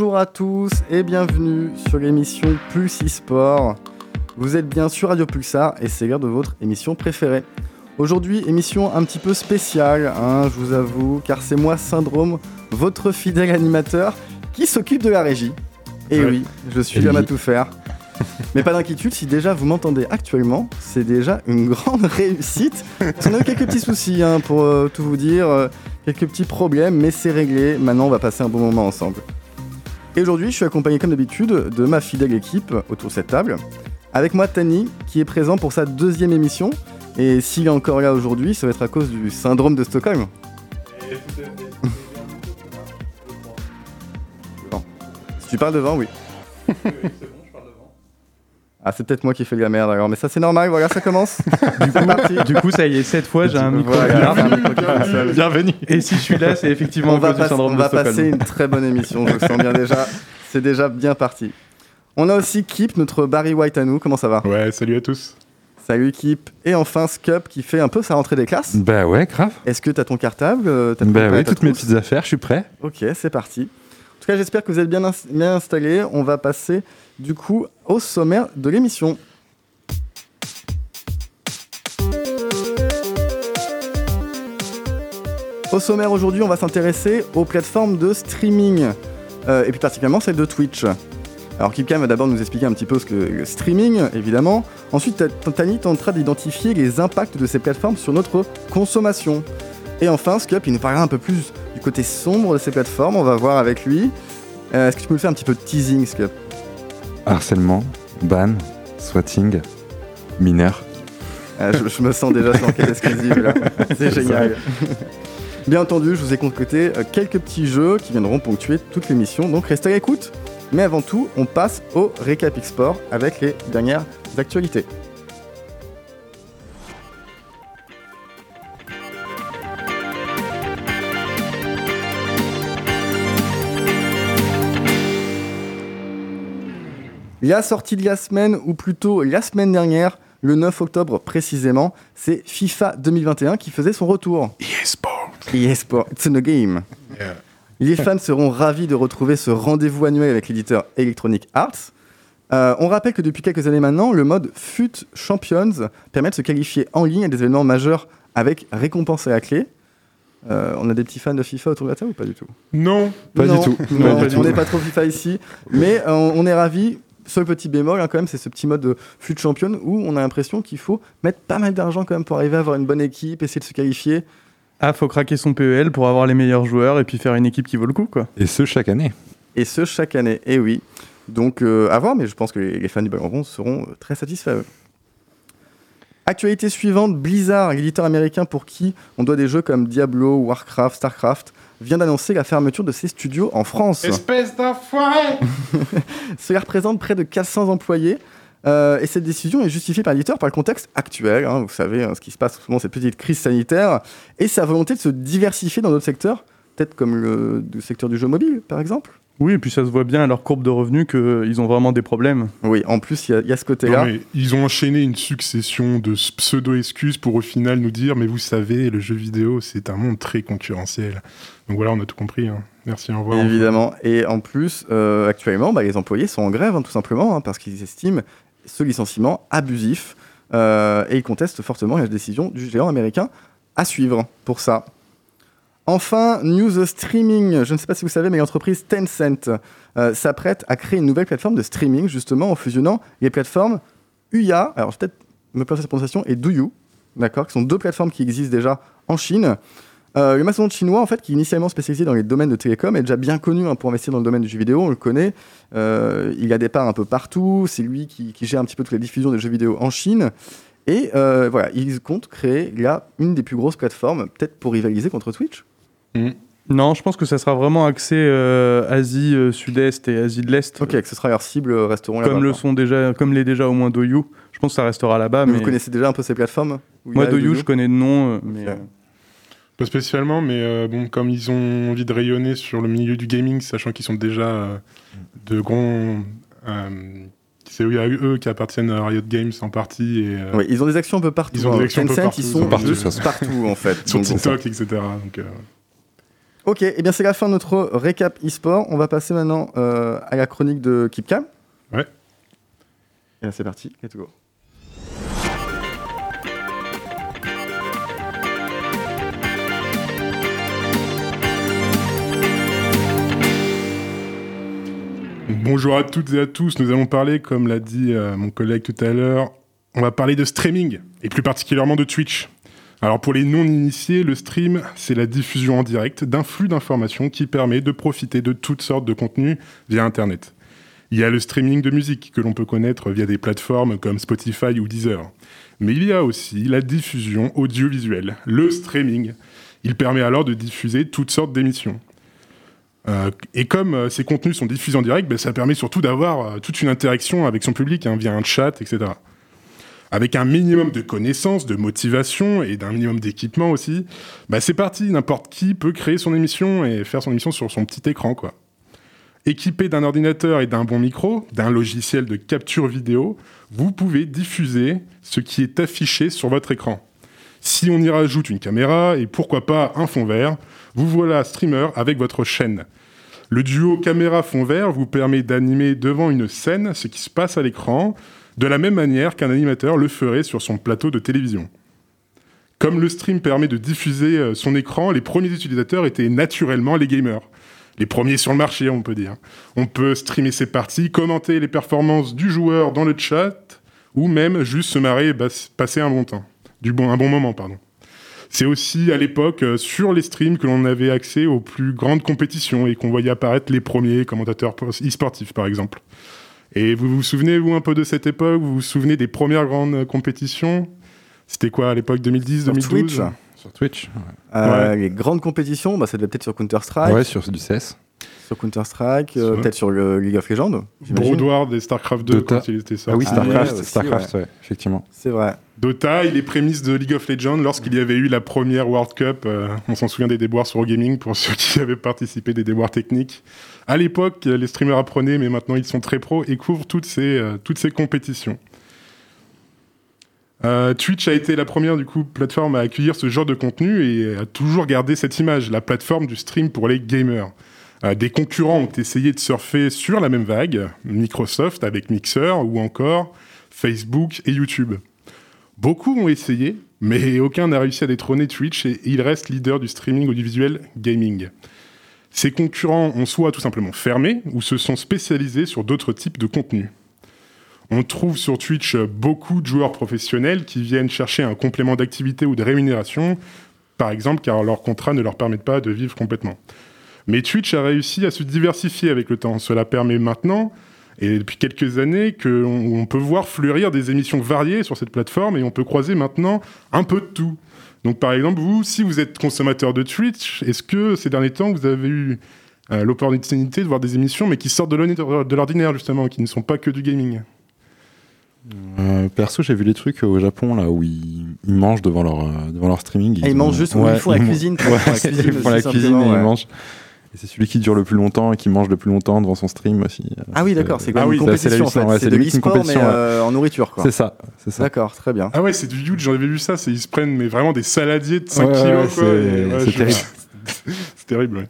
Bonjour à tous et bienvenue sur l'émission Pulse e-sport. Vous êtes bien sur Radio Pulsar et c'est l'heure de votre émission préférée. Aujourd'hui, émission un petit peu spéciale, hein, je vous avoue, car c'est moi, Syndrome, votre fidèle animateur, qui s'occupe de la régie. Et oui, je suis l'homme à tout faire. Mais pas d'inquiétude, si déjà vous m'entendez actuellement, c'est déjà une grande réussite. On a eu quelques petits soucis, hein, pour euh, tout vous dire, euh, quelques petits problèmes, mais c'est réglé. Maintenant, on va passer un bon moment ensemble. Et aujourd'hui, je suis accompagné comme d'habitude de ma fidèle équipe autour de cette table. Avec moi, Tani, qui est présent pour sa deuxième émission. Et s'il est encore là aujourd'hui, ça va être à cause du syndrome de Stockholm. Bon. Si tu parles devant, oui. Ah, c'est peut-être moi qui fais de la merde alors, mais ça c'est normal, voilà, ça commence. Du coup, du coup, ça y est, cette fois, j'ai un micro. Voilà, un micro. Bienvenue. Et si je suis là, c'est effectivement on va, on va passer une très bonne émission, je le sens bien déjà. C'est déjà bien parti. On a aussi Kip, notre Barry White à nous. Comment ça va? Ouais, salut à tous. Salut Kip. Et enfin Scup qui fait un peu sa rentrée des classes. Bah ouais, grave. Est-ce que t'as ton cartable euh, t'as ton Bah ta toutes mes petites affaires, je suis prêt. Ok, c'est parti. En tout cas, j'espère que vous êtes bien, ins- bien installés. On va passer du coup au sommaire de l'émission. Au sommaire aujourd'hui, on va s'intéresser aux plateformes de streaming, euh, et plus particulièrement celle de Twitch. Alors Kipcam va d'abord nous expliquer un petit peu ce que le streaming, évidemment. Ensuite, Ta- Tani tentera d'identifier les impacts de ces plateformes sur notre consommation. Et enfin, Scup, il nous parlera un peu plus du côté sombre de ces plateformes. On va voir avec lui. Euh, Est-ce que tu peux nous faire un petit peu de teasing, Scup Harcèlement, ban, swatting, mineur. Euh, je, je me sens déjà sur enquête exclusive là. C'est génial. Bien entendu, je vous ai concocté euh, quelques petits jeux qui viendront ponctuer toute l'émission, donc restez à l'écoute. Mais avant tout, on passe au récap Sport avec les dernières actualités. La sortie de la semaine, ou plutôt la semaine dernière, le 9 octobre précisément, c'est FIFA 2021 qui faisait son retour. eSport. eSport, it's in the game. Yeah. Les fans seront ravis de retrouver ce rendez-vous annuel avec l'éditeur Electronic Arts. Euh, on rappelle que depuis quelques années maintenant, le mode FUT Champions permet de se qualifier en ligne à des événements majeurs avec récompense à la clé. Euh, on a des petits fans de FIFA autour de la table ou pas du tout? Non, Pas Non, du tout. non, pas du on n'est pas trop FIFA ici, mais euh, on est ravis. Seul petit bémol, hein, quand même, c'est ce petit mode de fut champion où on a l'impression qu'il faut mettre pas mal d'argent quand même pour arriver à avoir une bonne équipe, essayer de se qualifier. Ah, faut craquer son PEL pour avoir les meilleurs joueurs et puis faire une équipe qui vaut le coup, quoi. Et ce, chaque année. Et ce, chaque année. Et oui. Donc, euh, à voir, mais je pense que les, fans du ballon rond seront euh, très satisfaits. Actualité suivante, Blizzard, l'éditeur américain pour qui on doit des jeux comme Diablo, Warcraft, Starcraft, vient d'annoncer la fermeture de ses studios en France. espèce d'enfoiré Cela représente près de 400 employés. euh, et cette décision est justifiée par l'éditeur par le contexte actuel. hein, vous savez hein, ce qui se passe en ce moment, cette petite crise sanitaire, et sa volonté de se diversifier dans d'autres secteurs, peut-être comme le, le secteur du jeu mobile, par exemple. Oui, et puis ça se voit bien à leur courbe de revenus qu'ils ont vraiment des problèmes. Oui, en plus, il y a- il y, a ce côté-là. ils ont enchaîné une succession de pseudo-excuses pour au final nous dire Mais vous savez, le jeu vidéo, c'est un monde très concurrentiel. Donc voilà, on a tout compris. hein. Merci, au revoir. Évidemment. Et en plus, euh, actuellement, bah, les employés sont en grève, hein, tout simplement, hein, parce qu'ils estiment ce licenciement abusif. euh, et ils contestent fortement la décision du géant américain à suivre pour ça. Enfin, news streaming. Je ne sais pas si vous savez, mais l'entreprise Tencent euh, s'apprête à créer une nouvelle plateforme de streaming, justement, en fusionnant les plateformes Uya, alors peut-être me placer cette prononciation, et Douyu, d'accord, qui sont deux plateformes qui existent déjà en Chine. Euh, le mastodonte chinois, en fait, qui est initialement spécialisé dans les domaines de télécom, est déjà bien connu hein, pour investir dans le domaine du jeu vidéo, on le connaît. Euh, il a des parts un peu partout, c'est lui qui, gère un petit peu toute la diffusion des jeux vidéo en Chine. Et voilà, il compte créer là une des plus grosses plateformes, peut-être pour rivaliser contre Twitch. Non, je pense que ça sera vraiment axé euh, Asie euh, Sud-Est et Asie de l'Est. Ok, que ce sera leur cible, euh, resteront là-bas. Comme le sont déjà, comme l'est déjà au moins Doyu. Je pense que ça restera là-bas. Mais Mais Vous connaissez déjà un peu ces plateformes moi, Doyu, je connais de nom, euh, mais Pas spécialement, mais euh, bon, comme ils ont envie de rayonner sur le milieu du gaming, sachant qu'ils sont déjà euh, de grands. euh, c'est eux, eux qui appartiennent à Riot Games en partie. Et, euh, Oui, ils ont des actions un peu partout. Ils ont des hein. actions un peu partout, ils sont sont partout, en fait. sur. TikTok, etc. Donc, euh, Ok, et bien c'est la fin de notre récap e-sport. On va passer maintenant euh, à la chronique de Kipcam. Ouais. Et là c'est parti, let's go. Bonjour à toutes et à tous. Nous allons parler, comme l'a dit euh, mon collègue tout à l'heure, on va parler de streaming et plus particulièrement de Twitch. Alors pour les non-initiés, le stream, c'est la diffusion en direct d'un flux d'informations qui permet de profiter de toutes sortes de contenus via Internet. Il y a le streaming de musique que l'on peut connaître via des plateformes comme Spotify ou Deezer. Mais il y a aussi la diffusion audiovisuelle, le streaming. Il permet alors de diffuser toutes sortes d'émissions. Euh, et comme euh, ces contenus sont diffusés en direct, ben, ça permet surtout d'avoir euh, toute une interaction avec son public hein, via un chat, etc. Avec un minimum de connaissances, de motivation et d'un minimum d'équipement aussi, bah, c'est parti, n'importe qui peut créer son émission et faire son émission sur son petit écran. quoi. Équipé d'un ordinateur et d'un bon micro, d'un logiciel de capture vidéo, vous pouvez diffuser ce qui est affiché sur votre écran. Si on y rajoute une caméra et pourquoi pas un fond vert, vous voilà streamer avec votre chaîne. Le duo caméra-fond vert vous permet d'animer devant une scène ce qui se passe à l'écran, de la même manière qu'un animateur le ferait sur son plateau de télévision. Comme le stream permet de diffuser euh, son écran, les premiers utilisateurs étaient naturellement les gamers. Les premiers sur le marché, on peut dire. On peut streamer ses parties, commenter les performances du joueur dans le chat, ou même juste se marrer et passer un bon temps. Un bon moment, pardon. C'est aussi à l'époque euh, sur les streams que l'on avait accès aux plus grandes compétitions et qu'on voyait apparaître les premiers commentateurs e-sportifs, par exemple. Et vous vous souvenez, vous, un peu de cette époque? Vous vous souvenez des premières grandes compétitions? C'était quoi à l'époque 2010, Sur 2012 Twitch. Sur Twitch Euh, Les grandes compétitions, bah, ça devait peut-être sur Counter-Strike, Ouais, sur du CS. Sur Counter-Strike, euh, peut-être sur le League of Legends. Broadward et StarCraft 2 Dota. quand il était sorti. Ah oui, Ah StarCraft, ouais, aussi, StarCraft, ouais, effectivement. C'est vrai. Dota et les prémices de League of Legends lorsqu'il y avait eu la première World Cup. euh, on s'en souvient des déboires sur Gaming pour ceux qui avaient participé, des déboires techniques. À l'époque, les streamers apprenaient, mais maintenant ils sont très pros et couvrent toutes ces, euh, toutes ces compétitions. Euh, Twitch a été la première du coup plateforme à accueillir ce genre de contenu et a toujours gardé cette image, la plateforme du stream pour les gamers. Euh, des concurrents ont essayé de surfer sur la même vague, Microsoft avec Mixer ou encore Facebook et YouTube. Beaucoup ont essayé, mais aucun n'a réussi à détrôner Twitch et il reste leader du streaming audiovisuel gaming. Ces concurrents ont soit tout simplement fermé ou se sont spécialisés sur d'autres types de contenus. On trouve sur Twitch beaucoup de joueurs professionnels qui viennent chercher un complément d'activité ou de rémunération, par exemple car leur contrat ne leur permet pas de vivre complètement. Mais Twitch a réussi à se diversifier avec le temps. Cela permet maintenant, et depuis quelques années, qu'on on peut voir fleurir des émissions variées sur cette plateforme et on peut croiser maintenant un peu de tout. Donc par exemple, vous, si vous êtes consommateur de Twitch, est-ce que ces derniers temps, vous avez eu euh, l'opportunité de voir des émissions, mais qui sortent de l'ordinaire- justement, qui ne sont pas que du gaming? Euh, perso, j'ai vu les trucs au Japon là où ils, ils mangent devant leur, euh, devant leur streaming. Ah, ils mangent juste où ils font la man- cuisine, quoi. Ouais, Ils font la cuisine ils font la cuisine ils mangent. Et c'est celui qui dure le plus longtemps et qui mange le plus longtemps devant son stream aussi. Ah oui, d'accord, c'est Ah comme oui, une c'est compétition en fait. hallucinant, ouais, c'est c'est de l'e-sport, mais euh, en nourriture, quoi. C'est ça, c'est ça. D'accord, très bien. Ah ouais, c'est du huge, j'en avais vu ça, c'est ils se prennent mais vraiment des saladiers de 5 Ouais, kilos, ouais, c'est- et ouais, c'est je- terrible. c'est terrible, ouais.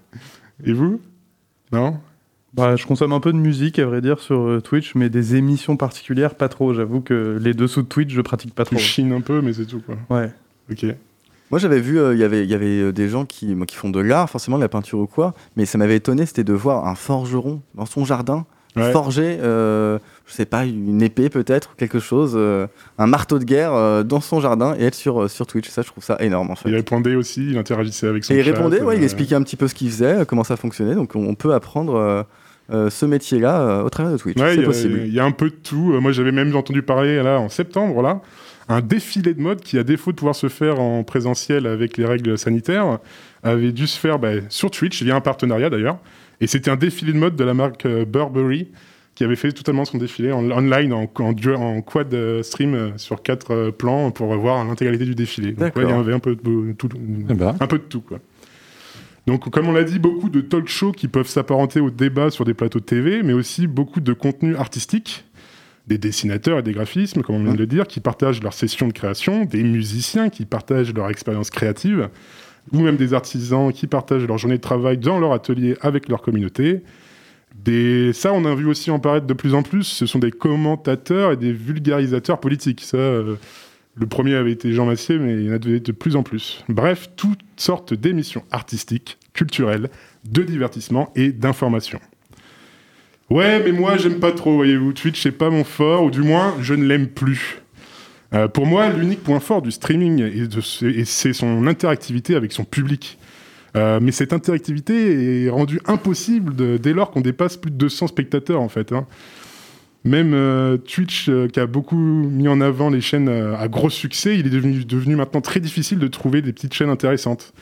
Et vous? Non? Bah, je consomme un peu de musique, à vrai dire, sur euh, Twitch, mais des émissions particulières, pas trop. J'avoue que les dessous de Twitch, je pratique pas Tu trop. chines un peu, mais c'est tout, quoi. Ouais. Ok. Moi, j'avais vu, euh, il y avait- il y avait euh, des gens qui, font de l'art, forcément de la peinture ou quoi, mais ça m'avait étonné, c'était de voir un forgeron dans son jardin Ouais. forger, euh, je sais pas, une épée peut-être, quelque chose, euh, un marteau de guerre dans son jardin et être sur, sur Twitch. Ça, je trouve ça énorme en fait. Il répondait aussi, il interagissait avec son Et il chat, répondait, ouais, il expliquait un petit peu ce qu'il faisait, comment ça fonctionnait, donc on, on peut apprendre euh, ce métier-là euh, au travers de Twitch. Ouais, il c'est y a- possible. Il y a un peu de tout. Euh, Moi, j'avais même entendu parler là en septembre là, un défilé de mode qui, à défaut de pouvoir se faire en présentiel avec les règles sanitaires, avait dû se faire bah, sur Twitch via un partenariat d'ailleurs. Et c'était un défilé de mode de la marque euh, Burberry qui avait fait totalement son défilé en online en, en, duo- en quad euh, stream euh, sur quatre euh, plans pour voir l'intégralité du défilé. Donc ouais, il y avait un peu de tout, Eh ben, un peu de tout, quoi. Donc, comme on l'a dit, beaucoup de talk shows qui peuvent s'apparenter au débat sur des plateaux de TV, mais aussi beaucoup de contenu artistique, des dessinateurs et des graphismes, comme on vient de le dire, qui partagent leurs sessions de création, des musiciens qui partagent leur expérience créative, ou même des artisans qui partagent leur journée de travail dans leur atelier avec leur communauté. Des... Ça, on a vu aussi en paraître de plus en plus. Ce sont des commentateurs et des vulgarisateurs politiques. Ça, euh, le premier avait été Jean Massier, mais il y en a de, de plus en plus. Bref, toutes sortes d'émissions artistiques, culturelles, de divertissement et d'information. Ouais, mais moi, j'aime pas trop, voyez-vous. Twitch, c'est pas mon fort, ou du moins, je ne l'aime plus. Euh, pour moi, l'unique point fort du streaming, c'est son interactivité avec son public. Euh, mais cette interactivité est rendue impossible dès lors qu'on dépasse plus de 200 spectateurs, en fait. hein. Même euh, Twitch, qui a beaucoup mis en avant les chaînes à gros succès, il est devenu, devenu maintenant très difficile de trouver des petites chaînes intéressantes.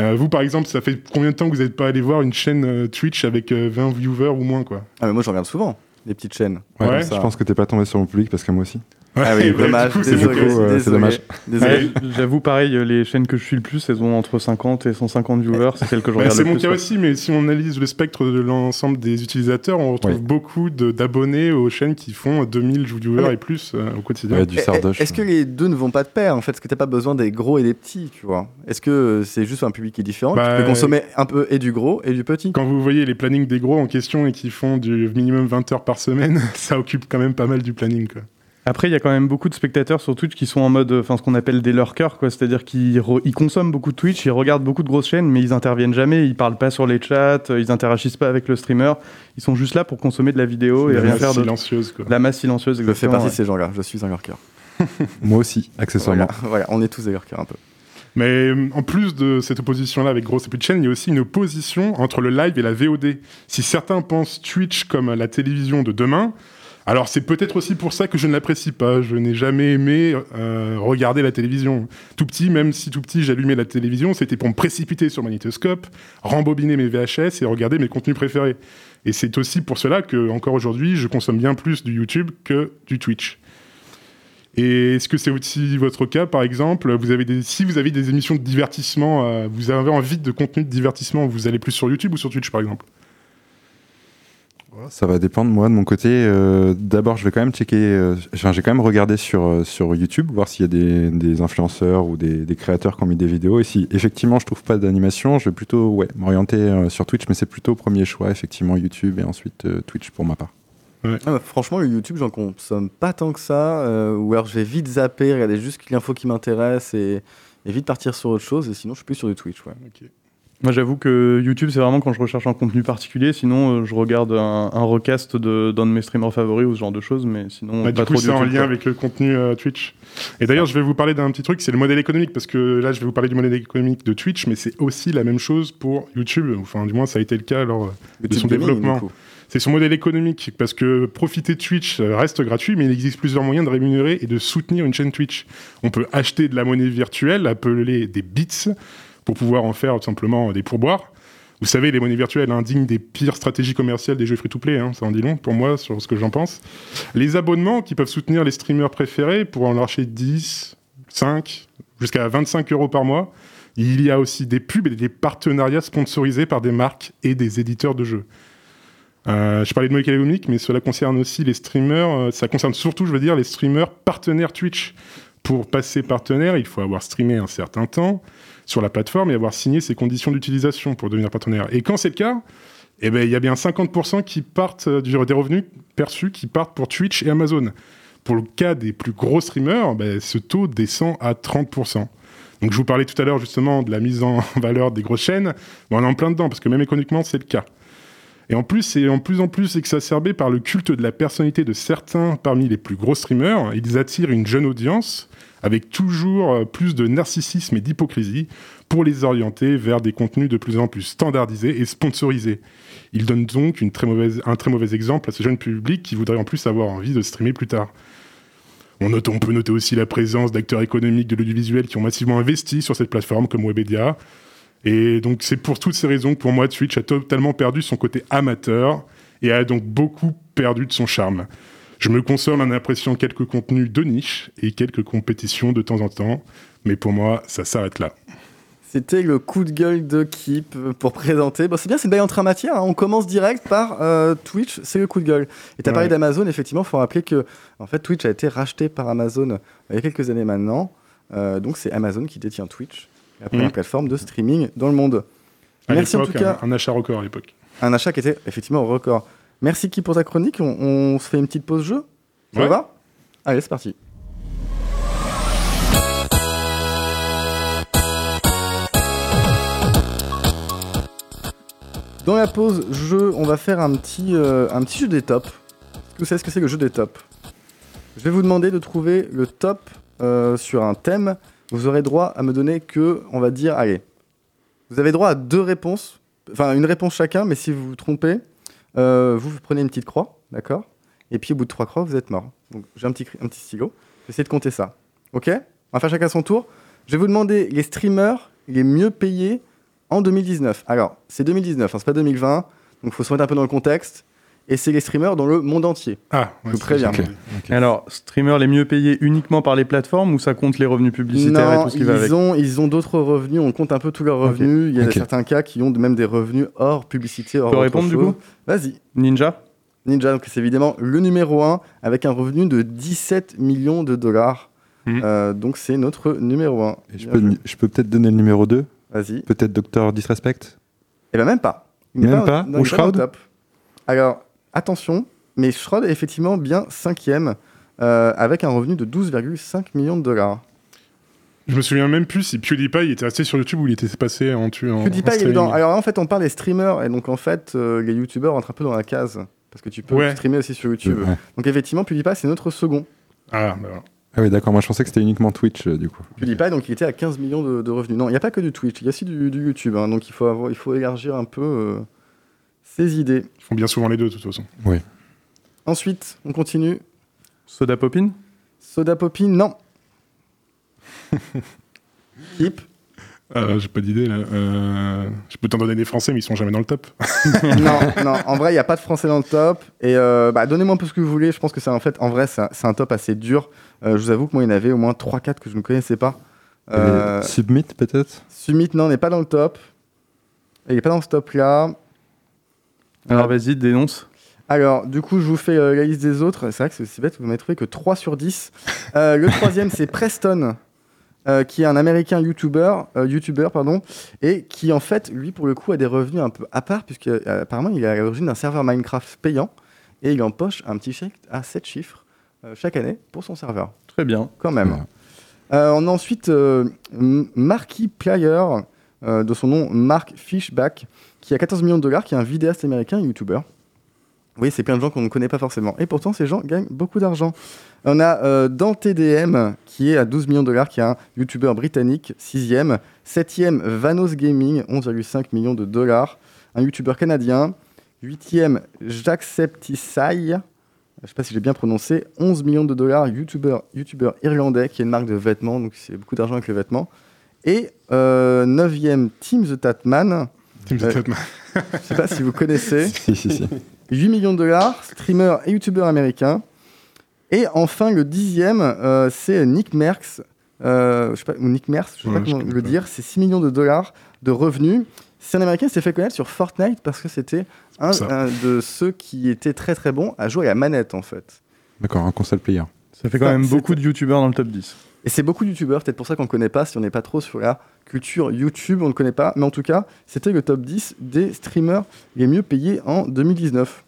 Euh, vous, par exemple, ça fait combien de temps que vous n'êtes pas allé voir une chaîne euh, Twitch avec euh, 20 viewers ou moins, quoi? Ah, mais moi, je regarde souvent les petites chaînes. Ouais, Ouais. je pense que t'es pas tombé sur mon public parce que moi aussi. Ah oui, bah, dommage, c'est euh, dommage. désolé. Ouais, J'avoue, pareil, les chaînes que je suis le plus, elles ont entre 50 et 150 viewers. C'est celles que je Bah, regarde c'est mon cas quoi. aussi, mais si on analyse le spectre de l'ensemble des utilisateurs, on retrouve beaucoup d'abonnés aux chaînes qui font 2000 viewers et plus euh, au quotidien. Ouais, du Eh, eh, sardoche. Est-ce que les deux ne vont pas de pair en fait? Est-ce que t'as pas besoin des gros et des petits, tu vois? Est-ce que euh, c'est juste un public qui est différent? Bah, Tu peux consommer un peu et du gros et du petit Quand vous voyez les plannings des gros en question et qui font du minimum 20 heures par semaine, ça occupe quand même pas mal du planning. Quoi. Après, il y a quand même beaucoup de spectateurs sur Twitch qui sont en mode, enfin, ce qu'on appelle des lurkers, quoi. C'est-à-dire qu'ils ils consomment beaucoup de Twitch, ils regardent beaucoup de grosses chaînes, mais ils interviennent jamais, ils parlent pas sur les chats, ils interagissent pas avec le streamer. Ils sont juste là pour consommer de la vidéo et La rien faire silencieuse. Quoi. Bah, La masse silencieuse, Je fais partie ouais. de ces gens-là, je suis un lurker. Moi aussi, accessoirement. Voilà, voilà, on est tous des lurkers un peu. Mais euh, en plus de cette opposition-là avec grosse et petites chaînes, il y a aussi une opposition entre le live et la VOD. Si certains pensent Twitch comme la télévision de demain, alors c'est peut-être aussi pour ça que je ne l'apprécie pas. Je n'ai jamais aimé euh, regarder la télévision. Tout petit, même si tout petit j'allumais la télévision, c'était pour me précipiter sur mon magnétoscope, rembobiner mes VHS et regarder mes contenus préférés. Et c'est aussi pour cela que, encore aujourd'hui, je consomme bien plus du YouTube que du Twitch. Et est-ce que c'est aussi votre cas, par exemple? Vous avez des, Si vous avez des émissions de divertissement, euh, vous avez envie de contenu de divertissement, vous allez plus sur YouTube ou sur Twitch, par exemple? Ça va dépendre, moi, de mon côté. Euh, D'abord, je vais quand même checker. euh, Enfin, j'ai quand même regardé sur, euh, sur YouTube, voir s'il y a des, des influenceurs ou des, des créateurs qui ont mis des vidéos. Et si effectivement je trouve pas d'animation, je vais plutôt ouais, m'orienter euh, sur Twitch, mais c'est plutôt premier choix, effectivement, YouTube et ensuite euh, Twitch pour ma part. Ah, bah, franchement, le YouTube, j'en consomme pas tant que ça. euh, ou alors je vais vite zapper, regarder juste l'info qui m'intéresse et, et vite partir sur autre chose. Et sinon, je suis plus sur du Twitch. Ouais. Moi, j'avoue que YouTube, c'est vraiment quand je recherche un contenu particulier. Sinon, euh, je regarde un, un recast d'un de, mes streamers favoris ou ce genre de choses, mais sinon, Bah, Du pas coup, trop c'est en lien quoi. avec le contenu euh, Twitch. Et d'ailleurs, je vais vous parler d'un petit truc, c'est le modèle économique, parce que là, je vais vous parler du modèle économique de Twitch, mais c'est aussi la même chose pour YouTube. Enfin, du moins, ça a été le cas lors de son développement. du coup. C'est son modèle économique, parce que profiter de Twitch euh, reste gratuit, mais il existe plusieurs moyens de rémunérer et de soutenir une chaîne Twitch. On peut acheter de la monnaie virtuelle, appelée des bits, pour pouvoir en faire tout simplement des pourboires. Vous savez, les monnaies virtuelles indignent des pires stratégies commerciales des jeux free-to-play, hein, ça en dit long pour moi sur ce que j'en pense. Les abonnements qui peuvent soutenir les streamers préférés pour en lâcher 10, 5, jusqu'à 25 euros par mois. Il y a aussi des pubs et des partenariats sponsorisés par des marques et des éditeurs de jeux. Euh, je parlais de modèle économique, mais cela concerne aussi les streamers. euh, ça concerne surtout, je veux dire, les streamers partenaires Twitch. Pour passer partenaire, il faut avoir streamé un certain temps sur la plateforme et avoir signé ses conditions d'utilisation pour devenir partenaire. Et quand c'est le cas, eh ben, il y a bien 50% qui partent euh, du- des revenus perçus qui partent pour Twitch et Amazon. Pour le cas des plus gros streamers, ben, ce taux descend à 30%. Donc je vous parlais tout à l'heure justement de la mise en valeur des grosses chaînes, mais on est en plein dedans, parce que même économiquement, c'est le cas. Et en plus, c'est en plus en plus exacerbé par le culte de la personnalité de certains parmi les plus gros streamers. Ils attirent une jeune audience avec toujours euh, plus de narcissisme et d'hypocrisie pour les orienter vers des contenus de plus en plus standardisés et sponsorisés. Ils donnent donc un très mauvais exemple à ce jeune public qui voudrait en plus avoir envie de streamer plus tard. On, on peut noter aussi la présence d'acteurs économiques de l'audiovisuel qui ont massivement investi sur cette plateforme comme Webedia. Et donc c'est pour toutes ces raisons que pour moi Twitch a totalement perdu son côté amateur et a donc beaucoup perdu de son charme. Je me consomme en appréciant quelques contenus de niche et quelques compétitions de temps en temps, mais pour moi ça s'arrête là. C'était le coup de gueule de Keep pour présenter. Bon, c'est bien, c'est une belle entrée en matière. hein. On commence direct par euh, Twitch, c'est le coup de gueule. Et tu as Ouais. parlé d'Amazon, effectivement, il faut rappeler que en fait, Twitch a été racheté par Amazon euh, il y a quelques années maintenant. Euh, donc c'est Amazon qui détient Twitch. la première Mhm. plateforme de streaming dans le monde. À Merci en tout cas. Un, un achat record à l'époque. Un achat qui était effectivement au record. Merci qui pour ta chronique. On, on se fait une petite pause jeu. Ça Ouais. va Allez, c'est parti. Dans la pause jeu, on va faire un petit, euh, un petit jeu des tops. Est-ce que vous savez ce que c'est que le jeu des tops? Je vais vous demander de trouver le top euh, sur un thème. Vous aurez droit à me donner que, on va dire, allez, vous avez droit à deux réponses, enfin une réponse chacun, mais si vous vous trompez, euh, vous, prenez une petite croix, d'accord? Et puis au bout de trois croix, vous êtes mort. Donc j'ai un petit, un petit stylo, j'essaie de compter ça. Ok? On va faire chacun son tour. Je vais vous demander les streamers les mieux payés en 2019. Alors, c'est 2019, hein, c'est pas 2020, donc il faut se mettre un peu dans le contexte. Et c'est les streamers dans le monde entier. Ah, Je vous préviens. Ok. Alors, streamers les mieux payés uniquement par les plateformes ou ça compte les revenus publicitaires et Non, tout ce qui va avec ils ont, ils ont d'autres revenus, on compte un peu tous leurs revenus. Il y a certains cas qui ont même des revenus hors publicité, hors peux autre répondre, du coup Vas-y. Ninja Ninja, donc c'est évidemment le numéro 1 avec un revenu de 17 millions de dollars. Mhm. Euh, donc c'est notre numéro 1. Et je peux, je peux peut-être donner le numéro 2 Vas-y. Peut-être Docteur Disrespect Et ben même pas. Il Même pas Ou pas le Shroud top. Alors, attention, mais Shroud est effectivement bien cinquième euh, avec un revenu de 12,5 millions de dollars. Je me souviens même plus si PewDiePie était resté sur YouTube ou il était passé en tu en, PewDiePie en est dedans. Alors là, en fait, on parle des streamers et donc en fait, euh, les youtubeurs entrent un peu dans la case. Parce que tu peux Ouais. streamer aussi sur YouTube. Ouais. Donc effectivement, PewDiePie, c'est notre second. Ah, bah voilà. Ah oui, d'accord, moi je pensais que c'était uniquement Twitch euh, du coup. PewDiePie, donc il était à 15 millions de, de revenus. Non, il n'y a pas que du Twitch, il y a aussi du, du YouTube. hein, donc il faut, avoir, il faut élargir un peu euh, ses idées. Ils font bien souvent les deux, de toute façon. Ensuite, on continue. Soda Popin? Soda Poppy, non. Hip, Euh, J'ai pas d'idée, là. Euh, je peux t'en donner des français, mais ils sont jamais dans le top. non, non. En vrai, il n'y a pas de français dans le top. Et euh, bah, donnez-moi un peu ce que vous voulez. Je pense que c'est en fait, en vrai, c'est un, top assez dur. Euh, je vous avoue que moi, il y en avait au moins 3-4 que je ne connaissais pas. Euh, Submit peut-être? Summit, non, n'est pas dans le top. Il n'est pas dans ce top-là. Alors vas-y, dénonce. Alors, du coup, je vous fais euh, la liste des autres. C'est vrai que c'est aussi bête, vous m'avez trouvé que 3 sur 10. Euh, le troisième, c'est Preston, euh, qui est un américain YouTuber, YouTuber, pardon, et qui, en fait, lui, pour le coup, a des revenus un peu à part, puisque apparemment, il est à l'origine d'un serveur Minecraft payant, et il empoche un petit chèque à 7 chiffres chaque année pour son serveur, Très bien. quand même. On a ensuite Marky Player, de son nom Mark Fishback, qui a 14 millions de dollars, qui est un vidéaste américain et YouTuber. Oui, c'est plein de gens qu'on ne connaît pas forcément. Et pourtant, ces gens gagnent beaucoup d'argent. On a euh, DanteDM, qui est à 12 millions de dollars, qui est un YouTuber britannique, 6e. 7e, Vanos Gaming, 11,5 millions de dollars, un YouTuber canadien. 8e, Jacksepticeye, je ne sais pas si j'ai bien prononcé, 11 millions de dollars, YouTuber, YouTuber irlandais, qui est une marque de vêtements, donc c'est beaucoup d'argent avec les vêtements. Et euh, 9e, Tim the Tatman, Tatman. je ne sais pas si vous connaissez. Si, si, si. 8 millions de dollars, streamer et youtubeur américain. Et enfin, le dixième, euh, c'est Nick Merckx, euh, je sais pas, ou Nick Merckx, je sais Ouais, pas je comment le pas. dire, c'est 6 millions de dollars de revenus. C'est un américain qui s'est fait connaître sur Fortnite parce que c'était un, de ceux qui étaient très très bons à jouer à la manette en fait. D'accord, un console player. Ça fait quand Ça, même beaucoup de youtubeurs dans le top 10. Et c'est beaucoup de youtubeurs, peut-être pour ça qu'on ne connaît pas, si on n'est pas trop sur la culture YouTube, on ne connaît pas. Mais en tout cas, c'était le top 10 des streamers les mieux payés en 2019.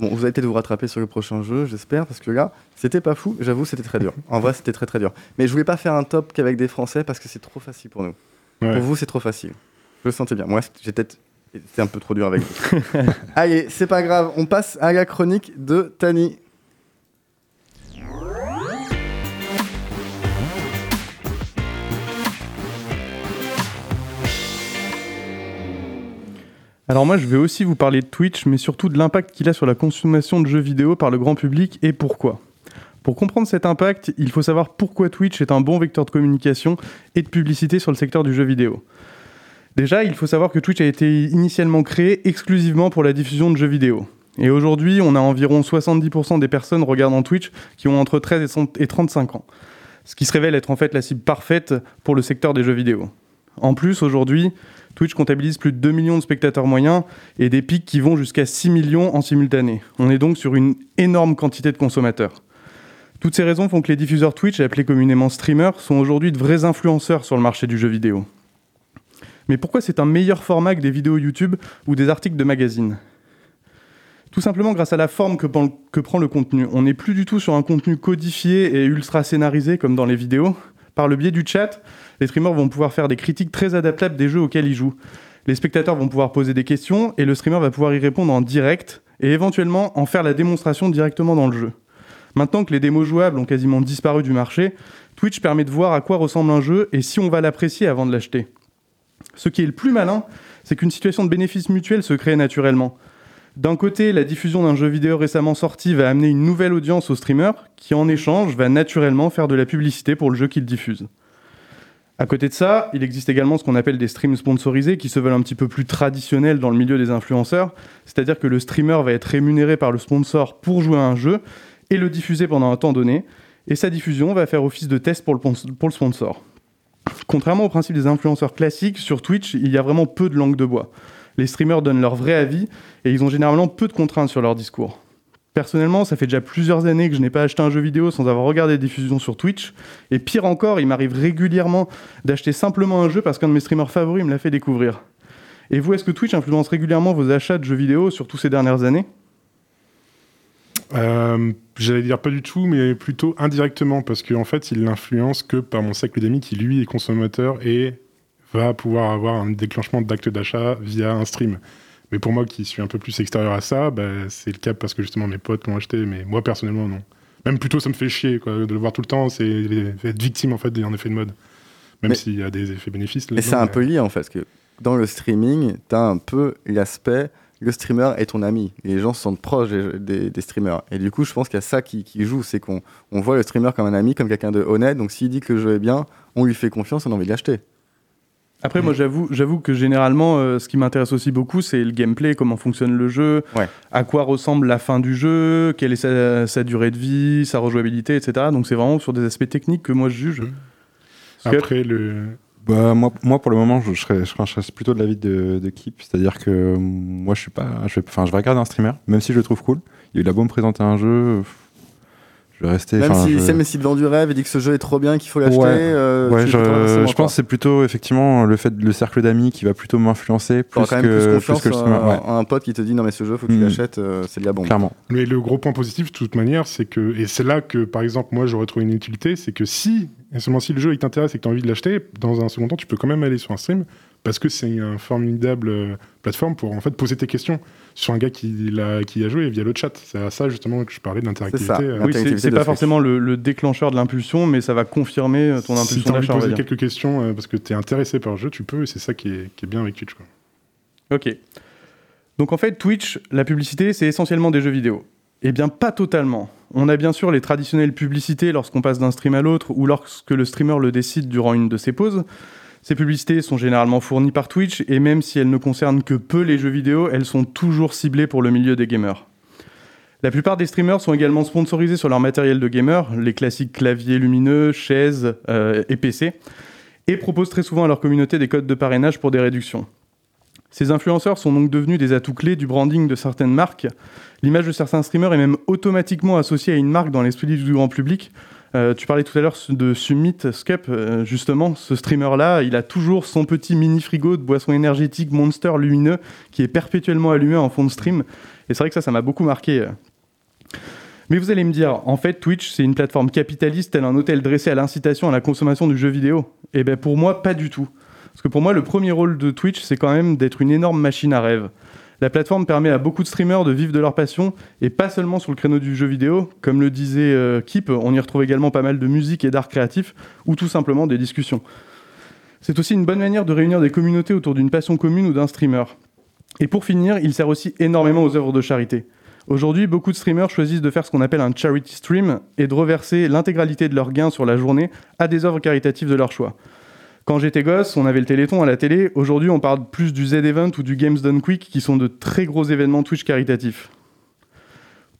Bon, vous allez peut-être vous rattraper sur le prochain jeu, j'espère, parce que là, c'était pas fou. J'avoue, c'était très dur. En vrai, c'était très très dur. Mais je voulais pas faire un top qu'avec des Français parce que c'est trop facile pour nous. Ouais. Pour vous, c'est trop facile. Je le sentais bien. Moi, j'ai peut-être été un peu trop dur avec vous. Allez, c'est pas grave. On passe à la chronique de Tani. Alors moi, je vais aussi vous parler de Twitch, mais surtout de l'impact qu'il a sur la consommation de jeux vidéo par le grand public et pourquoi. Pour comprendre cet impact, il faut savoir pourquoi Twitch est un bon vecteur de communication et de publicité sur le secteur du jeu vidéo. Déjà, il faut savoir que Twitch a été initialement créé exclusivement pour la diffusion de jeux vidéo. Et aujourd'hui, on a environ 70% des personnes regardant Twitch qui ont entre 13 et 100 et 35 ans. Ce qui se révèle être en fait la cible parfaite pour le secteur des jeux vidéo. En plus, aujourd'hui, Twitch comptabilise plus de 2 millions de spectateurs moyens et des pics qui vont jusqu'à 6 millions en simultané. On est donc sur une énorme quantité de consommateurs. Toutes ces raisons font que les diffuseurs Twitch, appelés communément streamers, sont aujourd'hui de vrais influenceurs sur le marché du jeu vidéo. Mais pourquoi c'est un meilleur format que des vidéos YouTube ou des articles de magazines Tout simplement grâce à la forme que, que prend le contenu. On n'est plus du tout sur un contenu codifié et ultra scénarisé comme dans les vidéos. Par le biais du chat, les streamers vont pouvoir faire des critiques très adaptables des jeux auxquels ils jouent. Les spectateurs vont pouvoir poser des questions et le streamer va pouvoir y répondre en direct et éventuellement en faire la démonstration directement dans le jeu. Maintenant que les démos jouables ont quasiment disparu du marché, Twitch permet de voir à quoi ressemble un jeu et si on va l'apprécier avant de l'acheter. Ce qui est le plus malin, c'est qu'une situation de bénéfice mutuel se crée naturellement. D'un côté, la diffusion d'un jeu vidéo récemment sorti va amener une nouvelle audience au streamer qui, en échange, va naturellement faire de la publicité pour le jeu qu'il diffuse. À côté de ça, il existe également ce qu'on appelle des streams sponsorisés qui se veulent un petit peu plus traditionnels dans le milieu des influenceurs, c'est-à-dire que le streamer va être rémunéré par le sponsor pour jouer à un jeu et le diffuser pendant un temps donné, et sa diffusion va faire office de test pour le, pour le sponsor. Contrairement au principe des influenceurs classiques, sur Twitch, il y a vraiment peu de langue de bois. Les streamers donnent leur vrai avis et ils ont généralement peu de contraintes sur leur discours. Personnellement, ça fait déjà plusieurs années que je n'ai pas acheté un jeu vidéo sans avoir regardé des diffusions sur Twitch. Et pire encore, il m'arrive régulièrement d'acheter simplement un jeu parce qu'un de mes streamers favoris me l'a fait découvrir. Et vous, est-ce que Twitch influence régulièrement vos achats de jeux vidéo, surtout ces dernières années? Euh, J'allais dire pas du tout, mais plutôt indirectement, parce qu'en fait, il l'influence que par mon cercle d'amis qui, lui, est consommateur et va pouvoir avoir un déclenchement d'acte d'achat via un stream. Mais pour moi qui suis un peu plus extérieur à ça, bah, c'est le cas parce que justement mes potes l'ont acheté, mais moi personnellement non. Même plutôt ça me fait chier quoi, de le voir tout le temps, c'est être victime en fait d'un effet de mode. Même s'il y a des effets bénéfices. Mais c'est un peu lié en fait, parce que dans le streaming, tu as un peu l'aspect le streamer est ton ami. les gens se sentent proches des, streamers. Et du coup, je pense qu'il y a ça qui, joue, c'est qu'on voit le streamer comme un ami, comme quelqu'un de honnête. Donc s'il dit que le jeu est bien, on lui fait confiance, on a envie de l'acheter. Après, moi, j'avoue, j'avoue que généralement, euh, ce qui m'intéresse aussi beaucoup, c'est le gameplay, comment fonctionne le jeu, à quoi ressemble la fin du jeu, quelle est sa, durée de vie, sa rejouabilité, etc. Donc, c'est vraiment sur des aspects techniques que moi je juge. Mmh. Après, le. Bah, moi, moi, pour le moment, je, serais, je, plutôt de l'avis de, de Keep. C'est-à-dire que moi, je suis pas. Je vais, enfin, je vais regarder un streamer, même si je le trouve cool. Il a beau me présenter un jeu je vais rester. Même si je... Messi vend du rêve et dit que ce jeu est trop bien, qu'il faut l'acheter. Ouais, euh, je, pense que c'est plutôt effectivement le fait le cercle d'amis qui va plutôt m'influencer plus, quand même que, plus un pote qui te dit non mais ce jeu faut que tu mm. l'achètes, euh, c'est de la bombe. Clairement. Mais le gros point positif de toute manière, c'est que et c'est là que par exemple moi j'aurais trouvé une utilité, c'est que si et seulement si le jeu t'intéresse et que tu as envie de l'acheter, dans un second temps tu peux quand même aller sur un stream parce que c'est une formidable euh, plateforme pour en fait poser tes questions sur un gars qui, a, qui a joué via le chat. C'est à ça justement que je parlais de l'interactivité. Euh. Oui, c'est pas forcément le, déclencheur de l'impulsion, mais ça va confirmer euh, ton impulsion d'achat. Si tu as poser quelques questions parce que tu es intéressé par le jeu, tu peux, et c'est ça qui est, qui est, bien avec Twitch. Quoi. Ok. Donc en fait, Twitch, la publicité, c'est essentiellement des jeux vidéo. Eh bien, pas totalement. On a bien sûr les traditionnelles publicités lorsqu'on passe d'un stream à l'autre ou lorsque le streamer le décide durant une de ses pauses. Ces publicités sont généralement fournies par Twitch et même si elles ne concernent que peu les jeux vidéo, elles sont toujours ciblées pour le milieu des gamers. La plupart des streamers sont également sponsorisés sur leur matériel de gamer, les classiques claviers lumineux, chaises euh, et PC, et proposent très souvent à leur communauté des codes de parrainage pour des réductions. Ces influenceurs sont donc devenus des atouts clés du branding de certaines marques. L'image de certains streamers est même automatiquement associée à une marque dans l'esprit du grand public, euh, tu parlais tout à l'heure de Summit Scup, euh, justement, ce streamer-là, il a toujours son petit mini frigo de boisson énergétique Monster lumineux qui est perpétuellement allumé en fond de stream. Et c'est vrai que ça, ça m'a beaucoup marqué. Mais vous allez me dire, en fait, Twitch, c'est une plateforme capitaliste, tel un hôtel dressé à l'incitation à la consommation du jeu vidéo. Eh bien, pour moi, pas du tout. Parce que pour moi, le premier rôle de Twitch, c'est quand même d'être une énorme machine à rêve. La plateforme permet à beaucoup de streamers de vivre de leur passion et pas seulement sur le créneau du jeu vidéo. Comme le disait euh, Kip, on y retrouve également pas mal de musique et d'art créatif ou tout simplement des discussions. C'est aussi une bonne manière de réunir des communautés autour d'une passion commune ou d'un streamer. Et pour finir, il sert aussi énormément aux œuvres de charité. Aujourd'hui, beaucoup de streamers choisissent de faire ce qu'on appelle un charity stream et de reverser l'intégralité de leurs gains sur la journée à des œuvres caritatives de leur choix. Quand j'étais gosse, on avait le Téléthon à la télé. Aujourd'hui, on parle plus du Z-Event ou du Games Done Quick, qui sont de très gros événements Twitch caritatifs.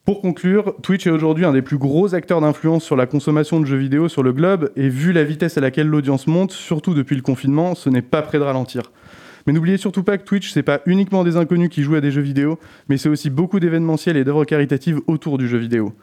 Pour conclure, Twitch est aujourd'hui un des plus gros acteurs d'influence sur la consommation de jeux vidéo sur le globe, et vu la vitesse à laquelle l'audience monte, surtout depuis le confinement, ce n'est pas près de ralentir. Mais n'oubliez surtout pas que Twitch, c'est pas uniquement des inconnus qui jouent à des jeux vidéo, mais c'est aussi beaucoup d'événementiels et d'œuvres caritatives autour du jeu vidéo.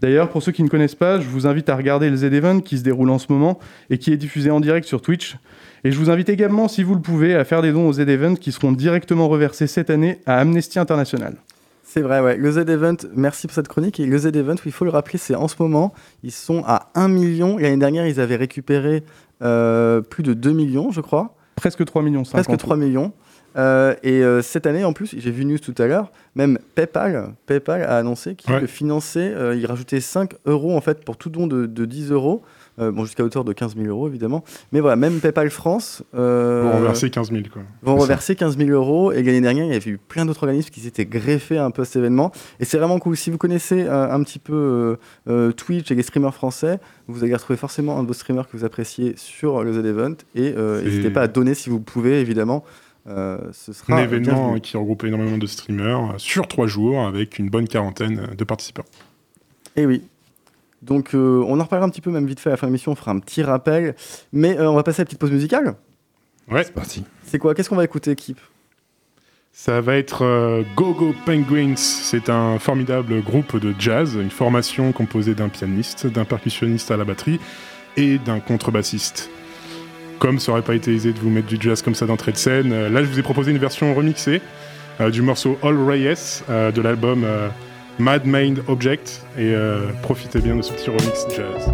D'ailleurs, pour ceux qui ne connaissent pas, je vous invite à regarder le Z-Event qui se déroule en ce moment et qui est diffusé en direct sur Twitch. Et je vous invite également, si vous le pouvez, à faire des dons au Z-Event qui seront directement reversés cette année à Amnesty International. C'est vrai, ouais. Le Z-Event, merci pour cette chronique. Et le Z-Event, il faut le rappeler, c'est en ce moment, ils sont à 1 million. L'année dernière, ils avaient récupéré euh, plus de 2 millions, je crois. Presque 3 millions. 50. Presque 3 millions. Euh, et euh, cette année, en plus, j'ai vu news tout à l'heure, même PayPal, PayPal a annoncé qu'il Ouais. finançait, euh, il rajoutait 5 euros en fait pour tout don de, de 10 euros, bon jusqu'à hauteur de 15 000 euros évidemment. Mais voilà, même PayPal France Pour renverser 15 000, quoi. vont reverser 15 000 euros. Et l'année dernière, il y avait eu plein d'autres organismes qui s'étaient greffés un peu à cet événement. Et c'est vraiment cool. Si vous connaissez un petit peu Twitch et les streamers français, vous allez retrouver forcément un de vos streamers que vous appréciez sur le Z-Event. Et euh, C'est- n'hésitez pas à donner si vous pouvez, évidemment. Euh, ce sera Un événement qui regroupe énormément de streamers euh, sur trois jours avec une bonne quarantaine euh, de participants. Et Eh oui. Donc, euh, on en reparlera un petit peu, même vite fait à la fin de l'émission. On fera un petit rappel. Mais euh, on va passer à la petite pause musicale. Ouais, C'est parti. C'est quoi? Qu'est-ce qu'on va écouter, équipe ça va être euh, Go Go Penguins. C'est un formidable groupe de jazz, une formation composée d'un pianiste, d'un percussionniste à la batterie et d'un contrebassiste. Comme ça aurait pas été aisé de vous mettre du jazz comme ça d'entrée de scène, euh, là je vous ai proposé une version remixée euh, du morceau All Reyes euh, de l'album Mad Mind Object et profitez bien de ce petit remix jazz.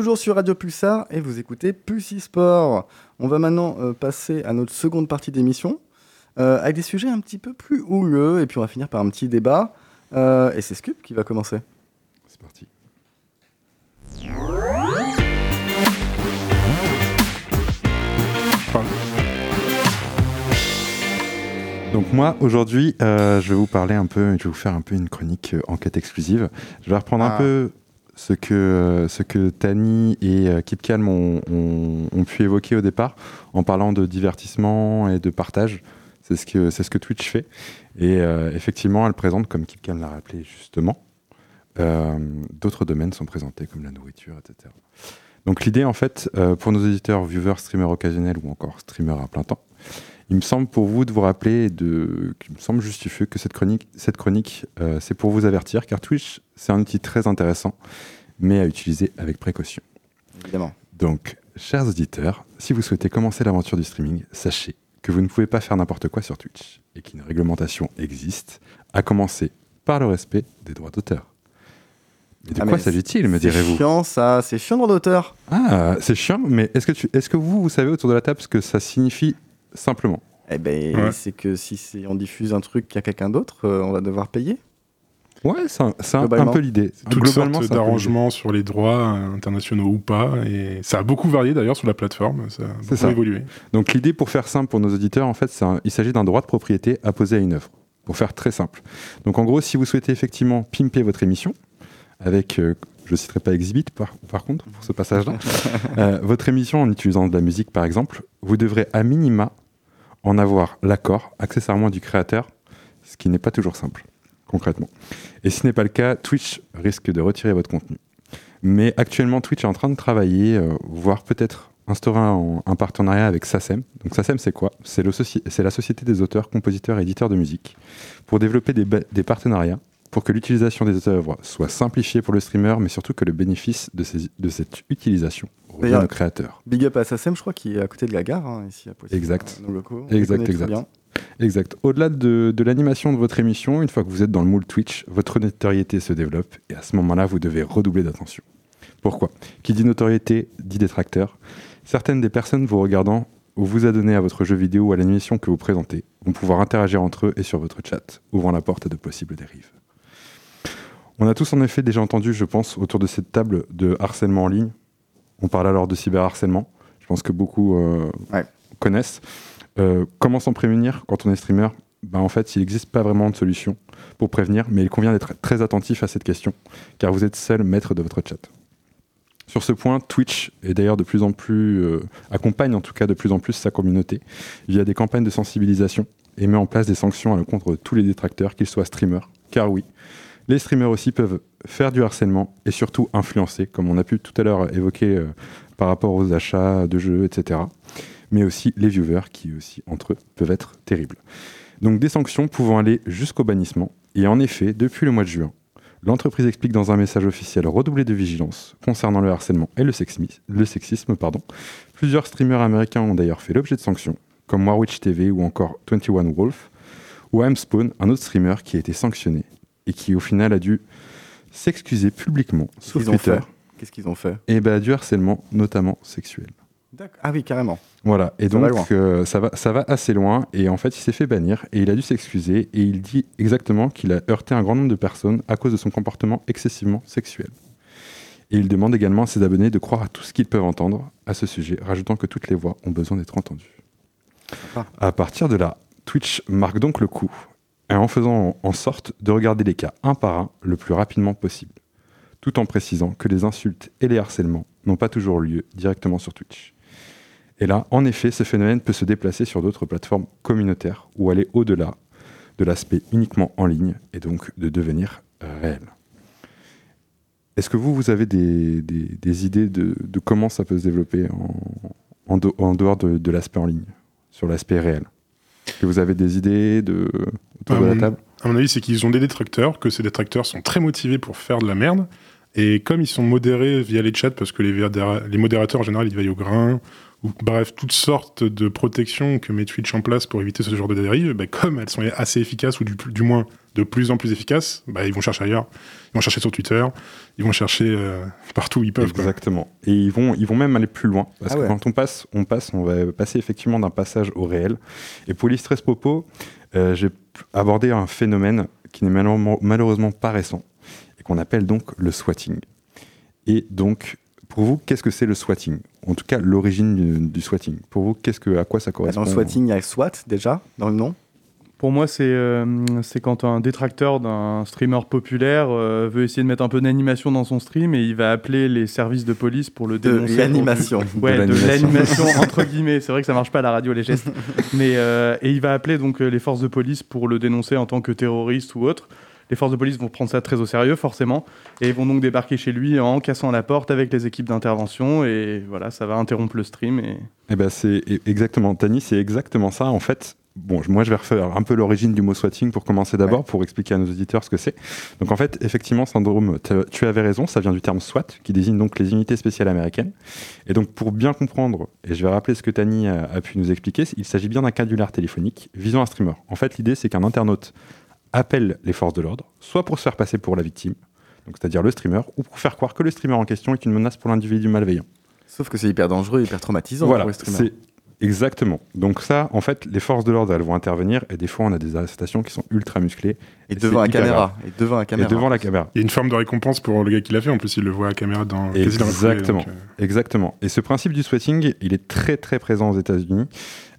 Toujours sur Radio Pulsar et vous écoutez Pulsi Sport. On va maintenant euh, passer à notre seconde partie d'émission euh, avec des sujets un petit peu plus houleux et puis on va finir par un petit débat. Euh, et c'est Scoop qui va commencer. C'est parti. Donc moi aujourd'hui, euh, je vais vous parler un peu, je vais vous faire un peu une chronique euh, enquête exclusive. Je vais reprendre un Ah. peu ce que euh, ce que Tani et euh, Keep Calm ont, pu évoquer au départ en parlant de divertissement et de partage. C'est ce que ce que Twitch fait. Et euh, effectivement, elle présente, comme Keep Calm l'a rappelé justement, d'autres domaines sont présentés comme la nourriture, etc. Donc l'idée en fait, pour nos éditeurs, viewers, streamers occasionnels ou encore streamers à plein temps, il me semble pour vous de vous rappeler, de, qu'il me semble justifié que cette chronique, cette chronique c'est pour vous avertir, car Twitch, c'est un outil très intéressant, mais à utiliser avec précaution. Évidemment. Donc, chers auditeurs, si vous souhaitez commencer l'aventure du streaming, sachez que vous ne pouvez pas faire n'importe quoi sur Twitch, et qu'une réglementation existe, à commencer par le respect des droits d'auteur. Mais de Ah, quoi s'agit-il, me C'est direz-vous chiant ça, c'est chiant droit d'auteur. Ah, c'est chiant, mais est-ce que, tu, est-ce que vous, vous savez autour de la table ce que ça signifie simplement? Eh ben, Ouais. c'est que si c'est- on diffuse un truc à quelqu'un d'autre, euh, on va devoir payer. Ouais, c'est un, c'est un- un peu l'idée. Toutes sortes d'arrangements sur les droits internationaux ou pas. Et ça a beaucoup varié d'ailleurs sur la plateforme. Ça a beaucoup ça. évolué. Donc l'idée, pour faire simple pour nos auditeurs, en fait, un- il s'agit d'un droit de propriété apposé à une œuvre. Pour faire très simple. Donc en gros, si vous souhaitez effectivement pimper votre émission, avec, euh, je ne citerai pas Exhibit par, par contre, pour ce passage-là, euh, votre émission en utilisant de la musique par exemple, vous devrez à minima en avoir l'accord, accessoirement du créateur, ce qui n'est pas toujours simple, concrètement. Et si ce n'est pas le cas, Twitch risque de retirer votre contenu. Mais actuellement, Twitch est en train de travailler, euh, voire peut-être instaurer un, un partenariat avec SACEM. Donc SACEM, c'est quoi? C'est la Société des auteurs, compositeurs et éditeurs de musique, pour développer des, partenariats, pour que l'utilisation des œuvres soit simplifiée pour le streamer, mais surtout que le bénéfice de, ces- de cette utilisation revienne au créateur. Big up à Sassem, je crois, qui est à côté de la gare, hein, ici à Poissy. Exact. Nos locaux. On Exact, exact. bien. Exact. Au-delà de, de l'animation de votre émission, une fois que vous êtes dans le moule Twitch, votre notoriété se développe et à ce moment-là, vous devez redoubler d'attention. Pourquoi? Qui dit notoriété dit détracteur. Certaines des personnes vous regardant ou vous adonnez à votre jeu vidéo ou à l'animation que vous présentez vont pouvoir interagir entre eux et sur votre chat, ouvrant la porte à de possibles dérives. On a tous en effet déjà entendu, je pense, autour de cette table de harcèlement en ligne. On parle alors de cyberharcèlement. Je pense que beaucoup euh, Ouais. connaissent. Euh, comment s'en prémunir quand on est streamer? Ben, En fait, il n'existe pas vraiment de solution pour prévenir, mais il convient d'être très attentif à cette question, car vous êtes seul maître de votre chat. Sur ce point, Twitch est d'ailleurs de plus en plus euh, accompagne en tout cas de plus en plus sa communauté via des campagnes de sensibilisation et met en place des sanctions à l'encontre de tous les détracteurs, qu'ils soient streamers. Car oui, les streamers aussi peuvent faire du harcèlement et surtout influencer, comme on a pu tout à l'heure évoquer euh, par rapport aux achats de jeux, etc. Mais aussi les viewers qui aussi entre eux peuvent être terribles. Donc des sanctions pouvant aller jusqu'au bannissement. Et en effet, depuis le mois de juin, l'entreprise explique dans un message officiel redoubler de vigilance concernant le harcèlement et le, sexisme. le sexisme. Pardon. Plusieurs streamers américains ont d'ailleurs fait l'objet de sanctions, comme Warwitch TV ou encore 21 Wolf, ou Amspawn, un autre streamer qui a été sanctionné et qui au final a dû s'excuser publiquement sur Qu'est-ce qu'ils ont Twitter fait? Qu'est-ce qu'ils ont fait? Et bah, du harcèlement, notamment sexuel. Ah oui, carrément. Voilà, et Ça va loin. donc euh, ça, va, ça va assez loin, et en fait il s'est fait bannir, et il a dû s'excuser, et il dit exactement qu'il a heurté un grand nombre de personnes à cause de son comportement excessivement sexuel. Et il demande également à ses abonnés de croire à tout ce qu'ils peuvent entendre à ce sujet, rajoutant que toutes les voix ont besoin d'être entendues. À partir de là, Twitch marque donc le coup, et en faisant en sorte de regarder les cas un par un le plus rapidement possible, tout en précisant que les insultes et les harcèlements n'ont pas toujours lieu directement sur Twitch. Et là, en effet, ce phénomène peut se déplacer sur d'autres plateformes communautaires ou aller au-delà de l'aspect uniquement en ligne et donc de devenir réel. Est-ce que vous, vous avez des, des- des idées de, de comment ça peut se développer en, en, de- en dehors de, de l'aspect en ligne, sur l'aspect réel? Est-ce que vous avez des idées de, autour de la Euh, table? À mon avis, c'est qu'ils ont des détracteurs, que ces détracteurs sont très motivés pour faire de la merde. Et comme ils sont modérés via les chats, parce que les, les modérateurs en général ils veillent au grain, ou bref, toutes sortes de protections que met Twitch en place pour éviter ce genre de dérive, bah, comme elles sont assez efficaces, ou du, du moins de plus en plus efficaces, bah, ils vont chercher ailleurs. Ils vont chercher sur Twitter, ils vont chercher euh, partout où ils peuvent. quoi. Exactement. Et ils vont, ils vont même aller plus loin. Parce Ah que ouais. quand on passe, on passe, on va passer effectivement d'un passage au réel. Et pour illustrer ce propos, euh, j'ai abordé un phénomène qui n'est malheureusement, malheureusement pas récent et qu'on appelle donc le swatting. Et donc, pour vous, qu'est-ce que c'est le swatting? En tout cas, l'origine du, du swatting. Pour vous, qu'est-ce que, à quoi ça Bah, correspond Dans le swatting, il y a SWAT déjà, dans le nom. Pour moi, c'est euh, c'est quand un détracteur d'un streamer populaire euh, veut essayer de mettre un peu d'animation dans son stream et il va appeler les services de police pour le De dénoncer. l'animation. Ouais, De de l'animation. entre guillemets. C'est vrai que ça marche pas à la radio les gestes, mais euh, et il va appeler donc les forces de police pour le dénoncer en tant que terroriste ou autre. Les forces de police vont prendre ça très au sérieux forcément et vont donc débarquer chez lui en cassant la porte avec les équipes d'intervention et voilà, ça va interrompre le stream et Eh ben c'est e- exactement, Tani, c'est exactement ça. En fait, bon, moi je vais refaire un peu l'origine du mot swatting pour commencer d'abord, pour expliquer à nos auditeurs ce que c'est. Donc en fait, effectivement, syndrome, tu avais raison, ça vient du terme SWAT, qui désigne donc les unités spéciales américaines. Et donc pour bien comprendre, et je vais rappeler ce que Tani a, a pu nous expliquer, il s'agit bien d'un canular téléphonique visant un streamer. En fait, l'idée c'est qu'un internaute appelle les forces de l'ordre, soit pour se faire passer pour la victime, donc c'est-à-dire le streamer, ou pour faire croire que le streamer en question est une menace pour l'individu malveillant. Sauf que c'est hyper dangereux, hyper traumatisant Voilà, pour les streamers. c'est exactement. Donc ça, en fait, les forces de l'ordre, elles vont intervenir et des fois, on a des arrestations qui sont ultra musclées Et devant la caméra. Et devant la et caméra. devant la caméra. Il y a une forme de récompense pour le gars qui l'a fait. En plus, il le voit à la caméra dans dans foulée, Exactement. donc, euh, Exactement. Et ce principe du sweating, il est très très présent aux États-Unis.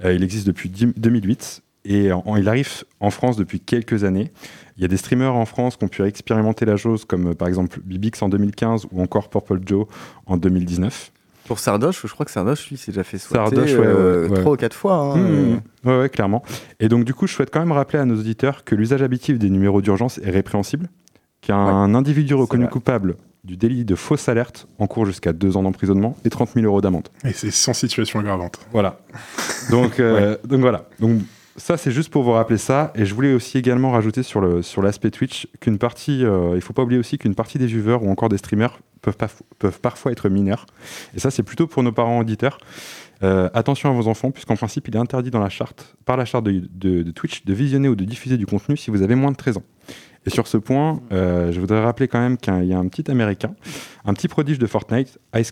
Euh, il existe depuis 10 2008 et en- il arrive en France depuis quelques années. Il y a des streamers en France qui ont pu expérimenter la chose, comme euh, par exemple Bibix en 2015 ou encore Purple Joe en 2019. Pour Sardoche, je crois que Sardoche, lui, s'est déjà fait swatter Sardoche, ouais, euh, ouais, ouais. trois ou quatre fois. hein. Mmh. Ouais, ouais, clairement. Et donc, du coup, je souhaite quand même rappeler à nos auditeurs que l'usage habituel des numéros d'urgence est répréhensible, qu'un individu reconnu coupable du délit de fausse alerte encourt jusqu'à deux ans d'emprisonnement et 30 000 euros d'amende. Et c'est sans situation aggravante. Voilà. Donc, euh, donc voilà. Donc, ça, c'est juste pour vous rappeler ça. Et je voulais aussi également rajouter sur l'aspect Twitch qu'une partie, euh, il faut pas oublier aussi qu'une partie des viewers ou encore des streamers peuvent, parfois être mineurs. Et ça, c'est plutôt pour nos parents auditeurs. Euh, attention à vos enfants, puisqu'en principe, il est interdit dans la charte, par la charte de, Twitch de visionner ou de diffuser du contenu si vous avez moins de 13 ans. Et sur ce point, euh, je voudrais rappeler quand même qu'il y a un petit Américain, un petit prodige de Fortnite, Ice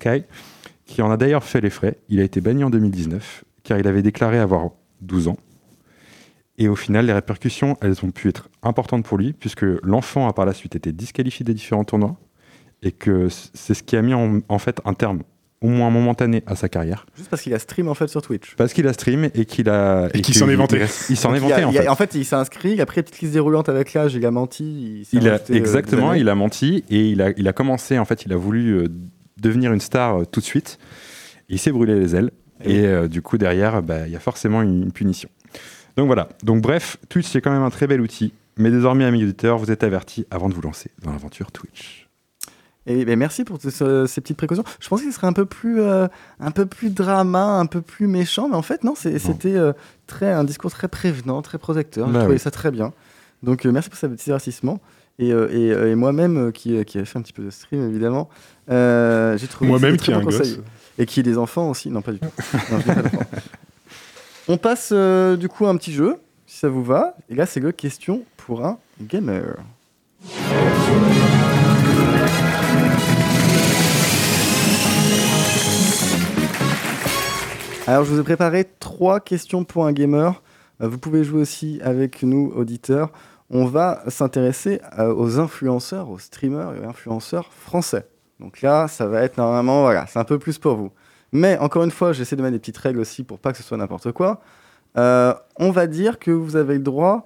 qui en a d'ailleurs fait les frais. Il a été banni en 2019, car il avait déclaré avoir 12 ans. Et au final, les répercussions, elles ont pu être importantes pour lui, puisque l'enfant a par la suite été disqualifié des différents tournois, et que c'est ce qui a mis en, en fait un terme, au moins momentané, à sa carrière. Juste parce qu'il a stream en fait sur Twitch. Parce qu'il a stream et qu'il a. Et qu'il s'en est vanté. Il, s'en est vanté, en il a- fait. en fait, il s'est inscrit, après petite liste déroulante avec l'âge, il a menti. Il, s'est Il a, euh, exactement, il a menti et il a, il a commencé, en fait, il a voulu euh, devenir une star euh, tout de suite. Il s'est brûlé les ailes et euh, du coup, derrière, bah, il y a forcément une, une punition. Donc voilà. Donc bref, Twitch, c'est quand même un très bel outil. Mais désormais, amis auditeurs, vous êtes avertis avant de vous lancer dans l'aventure Twitch. Et ben, merci pour ce- ce- ces petites précautions. Je pensais que ce serait un peu plus, euh, un peu plus drama, un peu plus méchant, mais en fait non, c'était euh, très un discours très prévenant, très protecteur. J'ai Bah trouvé oui. ça très bien. Donc euh, merci pour ce petit avertissement. Et, euh, et, euh, et moi-même euh, qui, qui a fait un petit peu de stream évidemment, euh, j'ai trouvé Moi-même qui ai un très bon conseil. gosse. Et qui est des enfants aussi Non, pas du tout. Non, je n'ai pas d'enfants. On passe euh, du coup à un petit jeu, si ça vous va. Et là, c'est le question pour un gamer. Alors, je vous ai préparé trois questions pour un gamer. Euh, Vous pouvez jouer aussi avec nous, auditeurs. On va s'intéresser euh, aux influenceurs, aux streamers et influenceurs français. Donc là, ça va être normalement, voilà, c'est un peu plus pour vous. Mais encore une fois, j'essaie de mettre des petites règles aussi pour pas que ce soit n'importe quoi. Euh, on va dire que vous avez le droit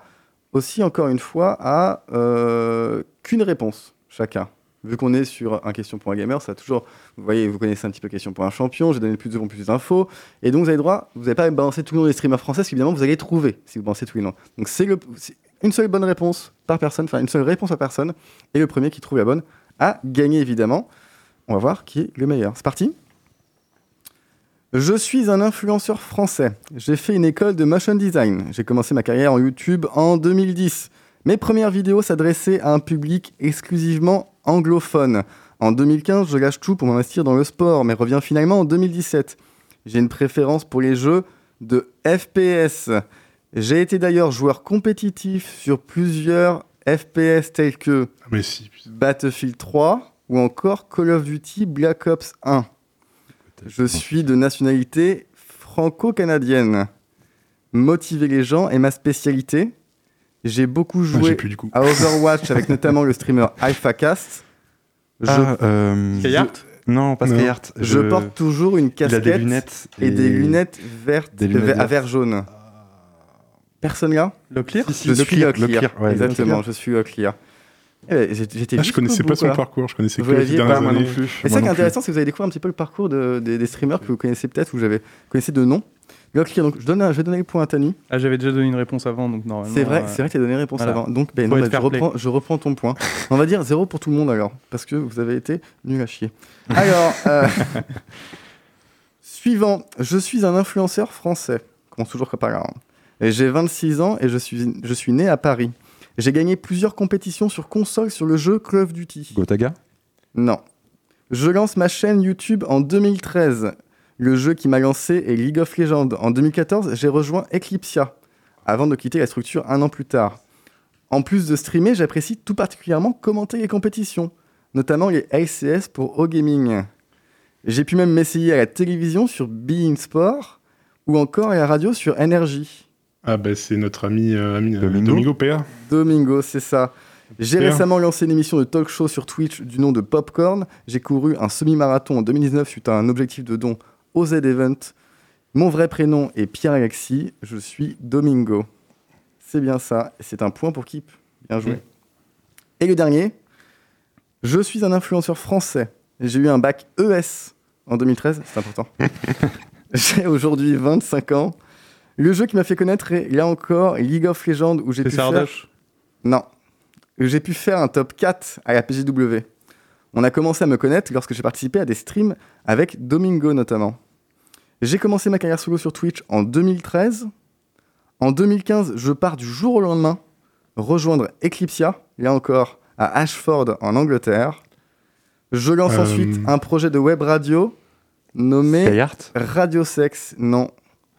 aussi, encore une fois, à euh, qu'une réponse chacun. Vu qu'on est sur un question pour un gamer, ça a toujours, vous voyez, vous connaissez un petit peu question pour un champion, j'ai donné plus de plus d'infos, et donc vous avez le droit, vous n'avez pas à balancer tous les noms des streamers français, parce qu'évidemment vous allez trouver si vous balancez tous les noms. Donc le- c'est une seule bonne réponse par personne, enfin une seule réponse par personne, et le premier qui trouve la bonne a gagné évidemment. On va voir qui est le meilleur. C'est parti? Je suis un influenceur français. J'ai fait une école de motion design. J'ai commencé ma carrière en YouTube en 2010. Mes premières vidéos s'adressaient à un public exclusivement anglophone. En 2015, je lâche tout pour m'investir dans le sport, mais reviens finalement en 2017. J'ai une préférence pour les jeux de FPS. J'ai été d'ailleurs joueur compétitif sur plusieurs FPS tels que Ah, mais si. putain. Battlefield 3 ou encore Call of Duty Black Ops 1. Je suis de nationalité franco-canadienne. Motiver les gens est ma spécialité. J'ai beaucoup Ah, joué J'ai plus du coup. à Overwatch avec notamment le streamer AlphaCast. Je, Ah, euh, Non, pas Non. Skyheart. je porte toujours une casquette des lunettes. et, des lunettes vertes des lunettes euh, à vert jaune. Personne là? Locklear? Si, si, Je le suis clear, Locklear. le clear, ouais, Exactement, le je suis Locklear. Eh J'étais Ah, je connaissais bout, pas son quoi. parcours, je connaissais Vous que les dernières pas, moi non années. plus. Et ça qui est intéressant, c'est que vous allez découvrir un petit peu le parcours de- des, des streamers que vous connaissez peut-être ou j'avais connaissez de nom. Donc je, donne un- je vais donner le point à Tani. Ah, j'avais déjà donné une réponse avant, donc normalement. C'est vrai, euh, c'est vrai que tu as donné réponse voilà. avant. Donc ben, non, ben, je, reprends, je reprends ton point. On va dire zéro pour tout le monde alors, parce que vous avez été nul à chier. Alors, euh, suivant, je suis un influenceur français. Commence toujours comme par là. hein. J'ai 26 ans et je suis, je suis né à Paris. J'ai gagné plusieurs compétitions sur console sur le jeu Call of Duty. Gotaga Non. Je lance ma chaîne YouTube en 2013. Le jeu qui m'a lancé est League of Legends. En 2014, j'ai rejoint Eclipsia, avant de quitter la structure un an plus tard. En plus de streamer, j'apprécie tout particulièrement commenter les compétitions, notamment les LCS pour O-Gaming. J'ai pu même m'essayer à la télévision sur Bein Sport ou encore à la radio sur Energy. Ah, bah c'est notre ami, euh, ami euh, Domingo. Domingo PA. Domingo, c'est ça. J'ai récemment lancé une émission de talk show sur Twitch du nom de Popcorn. J'ai couru un semi-marathon en 2019 suite à un objectif de don au Z-Event. Mon vrai prénom est Pierre-Alexis. Je suis Domingo. C'est bien ça. Et c'est un point pour Kip. Bien joué. Mm. Et le dernier, je suis un influenceur français. J'ai eu un bac ES en 2013. C'est important. J'ai aujourd'hui 25 ans. Le jeu qui m'a fait connaître est, là encore, League of Legends, où j'ai pu faire... Non. J'ai pu faire un top 4 à la PGW. On a commencé à me connaître lorsque j'ai participé à des streams avec Domingo notamment. J'ai commencé ma carrière solo sur Twitch en 2013. En 2015, je pars du jour au lendemain rejoindre Eclipsia, là encore à Ashford en Angleterre. Je lance Euh, ensuite un projet de web radio nommé Skyheart? Radio Sex. Non.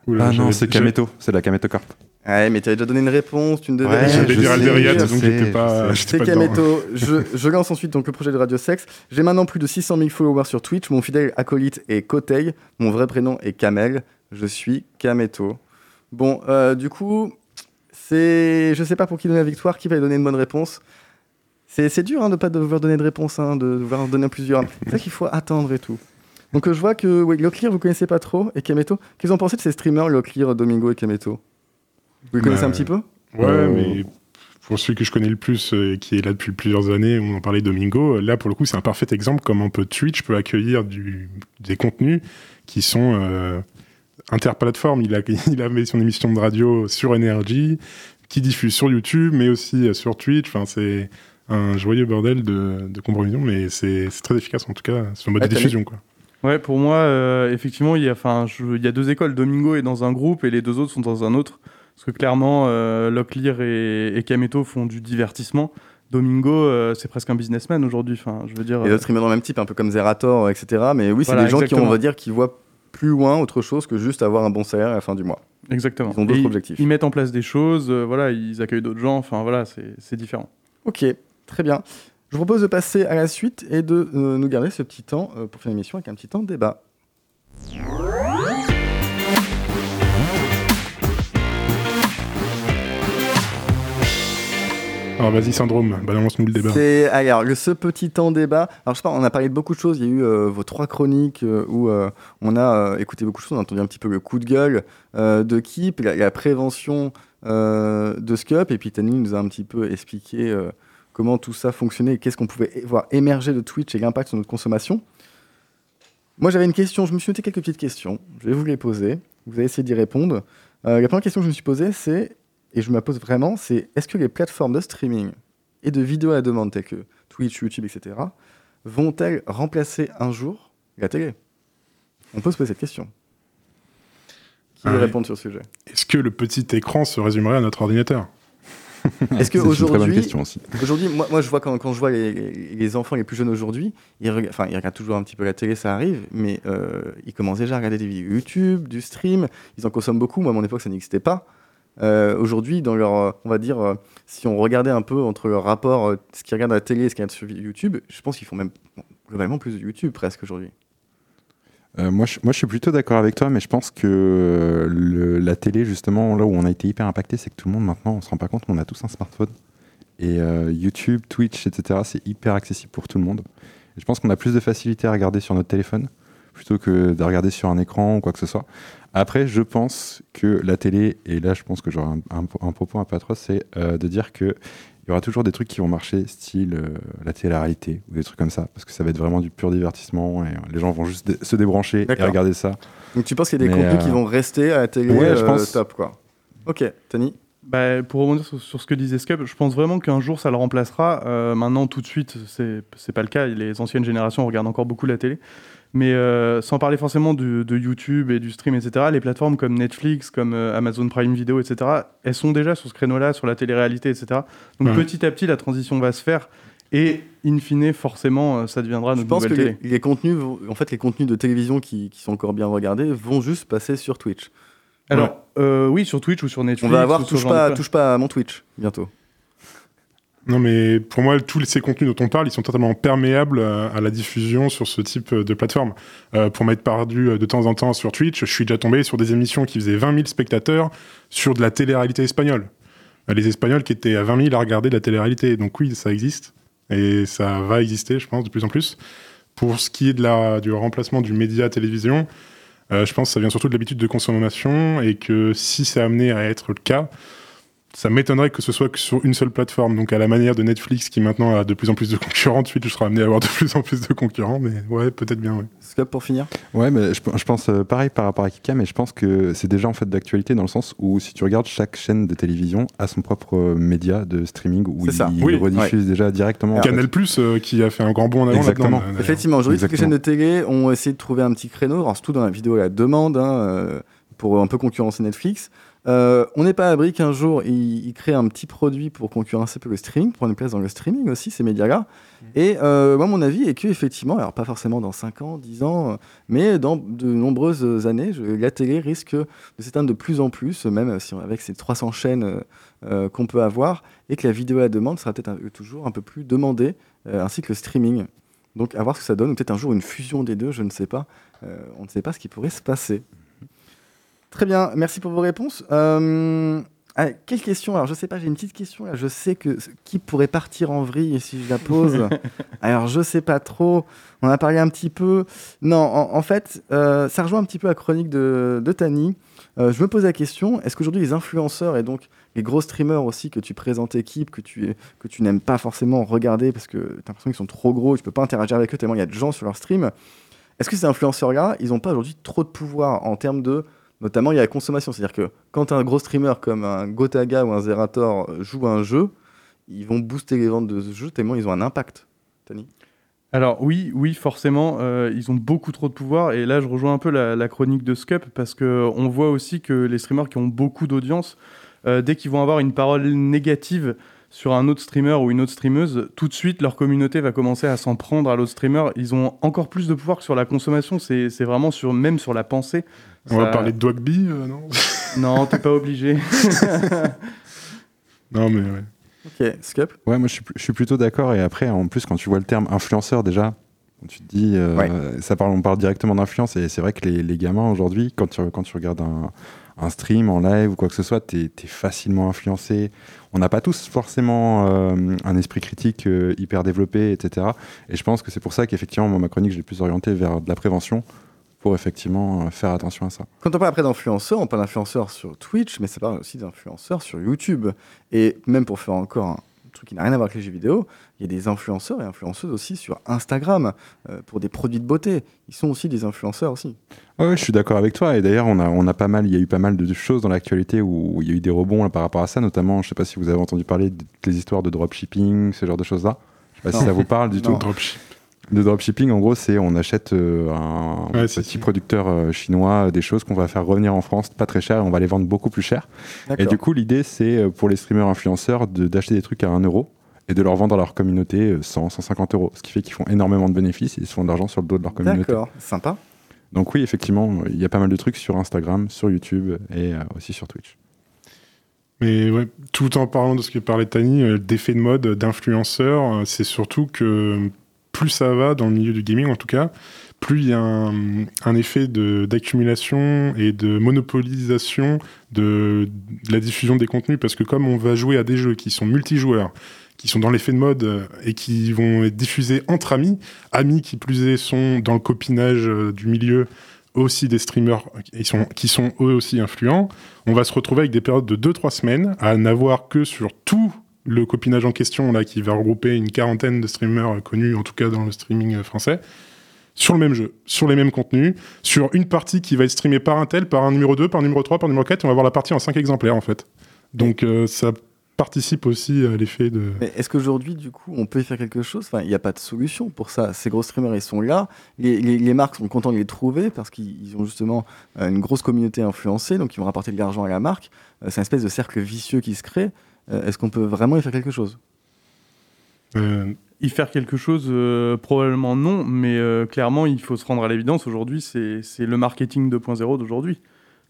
Oula, Ah non, c'est Kameto, c'est la Kameto Corp. Ouais, mais tu avais déjà donné une réponse, tu ne devais Ouais, J'allais dire Alberiat, donc j'étais pas, C'est. Kameto. Je, je lance ensuite donc le projet de Radio Sex. J'ai maintenant plus de 600 000 followers sur Twitch. Mon fidèle acolyte est Kotei. Mon vrai prénom est Kamel. Je suis Kameto. Bon, euh, du coup, c'est, je sais pas pour qui donner la victoire, qui va donner une bonne réponse. C'est, c'est dur hein, de pas devoir donner de réponse, hein, de devoir en donner plusieurs. C'est ça qu'il faut attendre et tout. Donc euh, je vois que ouais, Locklear, vous connaissez pas trop, et Kameto. Qu'est-ce que vous en pensez de ces streamers, Locklear, Domingo et Kameto Vous les connaissez Bah, un petit peu? Ouais, Euh, mais pour celui que je connais le plus, euh, qui est là depuis plusieurs années, on en parlait Domingo, là pour le coup c'est un parfait exemple comment peut Twitch peut accueillir du, des contenus qui sont euh, interplateformes. Il a, il a mis son émission de radio sur Energy, qui diffuse sur YouTube, mais aussi euh, sur Twitch. Enfin, c'est un joyeux bordel de, de compromission, mais c'est c'est très efficace en tout cas sur le mode Ah, de diffusion. Quoi. Ouais, pour moi, euh, effectivement, il y, a, enfin, je- il y a deux écoles. Domingo est dans un groupe et les deux autres sont dans un autre. Parce que clairement, euh, Locklear et, et Kameto font du divertissement. Domingo, euh, c'est presque un businessman aujourd'hui. Enfin, je veux dire. Et d'autres streamers dans le même type, un peu comme Zerator, etc. Mais oui, c'est Voilà, des gens qui, on va dire, qui voient plus loin autre chose que juste avoir un bon salaire à la fin du mois. Exactement. Ils ont d'autres objectifs. Ils mettent en place des choses, euh, voilà, ils accueillent d'autres gens, enfin voilà, c'est différent. Ok, très bien. Je vous propose de passer à la suite et de euh, nous garder ce petit temps euh, pour faire l'émission avec un petit temps de débat. Alors vas-y Syndrome, balance-nous le débat. C'est alors le ce petit temps débat. Alors je sais pas, on a parlé de beaucoup de choses. Il y a eu euh, vos trois chroniques euh, où euh, on a écouté beaucoup de choses. On a entendu un petit peu le coup de gueule de Kip, la, la prévention de Scup, et puis Tani nous a un petit peu expliqué comment tout ça fonctionnait et qu'est-ce qu'on pouvait voir émerger de Twitch et l'impact sur notre consommation. Moi j'avais une question. Je me suis noté quelques petites questions. Je vais vous les poser. Vous allez essayer d'y répondre. Euh, la première question que je me suis posée, c'est et je me la pose vraiment, c'est est-ce que les plateformes de streaming et de vidéos à la demande telles que Twitch, YouTube, etc., vont-elles remplacer un jour la télé? On peut se poser cette question. Qui veut Ah répondre sur ce sujet? Est-ce que le petit écran se résumerait à notre ordinateur? Est-ce que aujourd'hui, moi, moi je vois quand, quand je vois les, les enfants les plus jeunes aujourd'hui, ils, rega- enfin, ils regardent toujours un petit peu la télé, ça arrive, mais euh, ils commencent déjà à regarder des vidéos YouTube, du stream, ils en consomment beaucoup. Moi, à mon époque, ça n'existait pas. Euh, aujourd'hui, dans leur, on va dire, euh, si on regardait un peu entre leur rapport, ce qu'ils regardent à la télé et ce qu'ils regardent sur YouTube, je pense qu'ils font même globalement plus de YouTube presque aujourd'hui. Euh, moi, je, moi, je suis plutôt d'accord avec toi, mais je pense que euh, la télé, justement, là où on a été hyper impacté, c'est que tout le monde maintenant, on se rend pas compte, on a tous un smartphone. Et euh, YouTube, Twitch, etc., c'est hyper accessible pour tout le monde. Je pense qu'on a plus de facilité à regarder sur notre téléphone plutôt que de regarder sur un écran ou quoi que ce soit. Après, je pense que la télé, et là, je pense que j'aurai un, propos un peu atroce, c'est de dire que il y aura toujours des trucs qui vont marcher, style euh, la télé-réalité ou des trucs comme ça, parce que ça va être vraiment du pur divertissement et euh, les gens vont juste dé- se débrancher et regarder ça. Donc tu penses qu'il y a des Mais, contenus euh, qui vont rester à la télé ouais, je euh, pense. top quoi. Ok, Tani. Bah, pour rebondir sur, sur ce que disait Scup, je pense vraiment qu'un jour ça le remplacera. Euh, maintenant, tout de suite, c'est c'est pas le cas. Les anciennes générations regardent encore beaucoup la télé. Mais euh, sans parler forcément du- de, YouTube et du stream, etc., les plateformes comme Netflix, comme euh, Amazon Prime Video, etc., elles sont déjà sur ce créneau-là, sur la télé-réalité, etc. Donc Ouais. petit à petit, la transition va se faire. Et in fine, forcément, euh, ça deviendra Je notre pense que télé. les, les contenus, en fait, les contenus de télévision qui, qui sont encore bien regardés vont juste passer sur Twitch. Alors, euh, oui, sur Twitch ou sur Netflix. On va avoir touche pas, touche pas à mon Twitch bientôt. Non, mais pour moi, tous ces contenus dont on parle, ils sont totalement perméables à, la diffusion sur ce type de plateforme. Euh, pour m'être perdu euh, de temps en temps sur Twitch, je suis déjà tombé sur des émissions qui faisaient 20 000 spectateurs sur de la télé-réalité espagnole. Euh, Les Espagnols qui étaient à 20 000 à regarder de la télé-réalité. Donc oui, ça existe. Et ça va exister, je pense, de plus en plus. Pour ce qui est de la, du remplacement du média télévision, euh, je pense que ça vient surtout de l'habitude de consommation et que si c'est amené à être le cas, ça m'étonnerait que ce soit que sur une seule plateforme. Donc à la manière de Netflix qui maintenant a de plus en plus de concurrents, Twitch sera amené à avoir de plus en plus de concurrents. Mais ouais, peut-être bien, ouais. Scop pour finir? Ouais, mais je, je pense euh, pareil par rapport à Kika, mais je pense que c'est déjà en fait d'actualité dans le sens où si tu regardes chaque chaîne de télévision a son propre euh, média de streaming où il, ça. il Oui, rediffuse déjà directement. en fait. Canal Plus euh, qui a fait un grand bond en avant Exactement. Effectivement, aujourd'hui, toutes les chaînes de télé ont essayé de trouver un petit créneau, alors surtout dans la vidéo à la demande, hein, euh, pour un peu concurrencer Netflix. Euh, on n'est pas à l'abri qu'un jour, ils, ils créent un petit produit pour concurrencer un peu le streaming, prendre une place dans le streaming aussi, ces médias-là. Et euh, moi, mon avis est que effectivement, alors pas forcément dans 5 ans, 10 ans, mais dans de nombreuses années, je- la télé risque de s'éteindre de plus en plus, même si on- avec ces 300 chaînes euh, qu'on peut avoir, et que la vidéo à la demande sera peut-être toujours un peu plus demandée, ainsi que le streaming. Donc à voir ce que ça donne, ou peut-être un jour une fusion des deux, je ne sais pas. On ne sait pas ce qui pourrait se passer. Très bien, merci pour vos réponses. Euh, ah, quelle question? Alors je sais pas, j'ai une petite question là. Je sais que qui pourrait partir en vrille si je la pose? Alors je sais pas trop. On a parlé un petit peu. Non, en, en fait, euh, ça rejoint un petit peu la chronique de, de Tani. Euh, je me pose la question est-ce qu'aujourd'hui les influenceurs et donc les gros streamers aussi que tu présentes équipe, que tu, que tu n'aimes pas forcément regarder parce que tu as l'impression qu'ils sont trop gros, tu peux pas interagir avec eux tellement il y a de gens sur leur stream. Est-ce que ces influenceurs-là, ils n'ont pas aujourd'hui trop de pouvoir en termes de. Notamment, il y a la consommation. C'est-à-dire que quand un gros streamer comme un Gotaga ou un Zerator joue un jeu, ils vont booster les ventes de ce jeu tellement ils ont un impact. Tony Alors oui, oui, forcément, euh, ils ont beaucoup trop de pouvoir. Et là, je rejoins un peu la, la chronique de Scup parce que on voit aussi que les streamers qui ont beaucoup d'audience, euh, dès qu'ils vont avoir une parole négative sur un autre streamer ou une autre streameuse, tout de suite, leur communauté va commencer à s'en prendre à l'autre streamer. Ils ont encore plus de pouvoir que sur la consommation. C'est c'est vraiment sur, même sur la pensée. On va parler de Dogby, euh, non? Non, t'es pas obligé. Non, mais ouais. Ok, Scup? Ouais, moi je suis, je suis plutôt d'accord. Et après, en plus, quand tu vois le terme influenceur déjà, tu te dis, euh, Ouais. ça parle, on parle directement d'influence. Et c'est vrai que les, les gamins aujourd'hui, quand tu, quand tu regardes un, un stream en live ou quoi que ce soit, t'es es facilement influencé. On n'a pas tous forcément euh, un esprit critique euh, hyper développé, etc. Et je pense que c'est pour ça qu'effectivement, moi, ma chronique, je l'ai plus orientée vers de la prévention pour effectivement euh, faire attention à ça. Quand on parle après d'influenceurs, on parle d'influenceurs sur Twitch, mais ça parle aussi d'influenceurs sur YouTube. Et même pour faire encore un truc qui n'a rien à voir avec les jeux vidéo, il y a des influenceurs et influenceuses aussi sur Instagram euh, pour des produits de beauté. Ils sont aussi des influenceurs aussi. Ouais, ouais, je suis d'accord avec toi. Et d'ailleurs, on a, on a pas mal, il y a eu pas mal de choses dans l'actualité où il y a eu des rebonds là, par rapport à ça, notamment, je sais pas si vous avez entendu parler de toutes les histoires de dropshipping, ce genre de choses-là. Je sais pas Non. si ça vous parle du Non. tout. Dropship. Le dropshipping, en gros, c'est on achète euh, un Ouais, petit producteur euh, chinois des choses qu'on va faire revenir en France pas très cher et on va les vendre beaucoup plus cher. Et du coup, l'idée, c'est euh, pour les streamers influenceurs de- d'acheter des trucs à 1 euro et de leur vendre à leur communauté euh, 100, 150 euros. Ce qui fait qu'ils font énormément de bénéfices et ils se font de l'argent sur le dos de leur communauté. D'accord, sympa. Donc oui, effectivement, il y a pas mal de trucs sur Instagram, sur YouTube et euh, aussi sur Twitch. Mais ouais, tout en parlant de ce que parlait Tani, euh, d'effet de mode, d'influenceurs, euh, c'est surtout que plus ça va dans le milieu du gaming en tout cas, plus il y a un, effet d'accumulation et de monopolisation de, la diffusion des contenus. Parce que comme on va jouer à des jeux qui sont multijoueurs, qui sont dans l'effet de mode euh, et qui vont être diffusés entre amis, amis qui plus est sont dans le copinage euh, du milieu aussi des streamers qui sont, qui sont eux aussi influents, on va se retrouver avec des périodes de 2-3 semaines à n'avoir que sur tout le copinage en question, là, qui va regrouper une quarantaine de streamers euh, connus, en tout cas dans le streaming euh, français, sur le même jeu, sur les mêmes contenus, sur une partie qui va être streamée par un tel, par un numéro 2, par un numéro 3, par un numéro 4, et on va avoir la partie en 5 exemplaires, en fait. Donc euh, ça participe aussi à l'effet de... Mais est-ce qu'aujourd'hui, du coup, on peut faire quelque chose? Enfin, il n'y a pas de solution pour ça. Ces gros streamers, ils sont là. Les, marques sont contents de les trouver parce qu'ils ils ont justement une grosse communauté influencée, donc ils vont rapporter de l'argent à la marque. C'est une espèce de cercle vicieux qui se crée. Euh, est-ce qu'on peut vraiment y faire quelque chose? Euh, Y faire quelque chose, euh, probablement non, mais clairement, il faut se rendre à l'évidence. Aujourd'hui, c'est le marketing 2.0 d'aujourd'hui.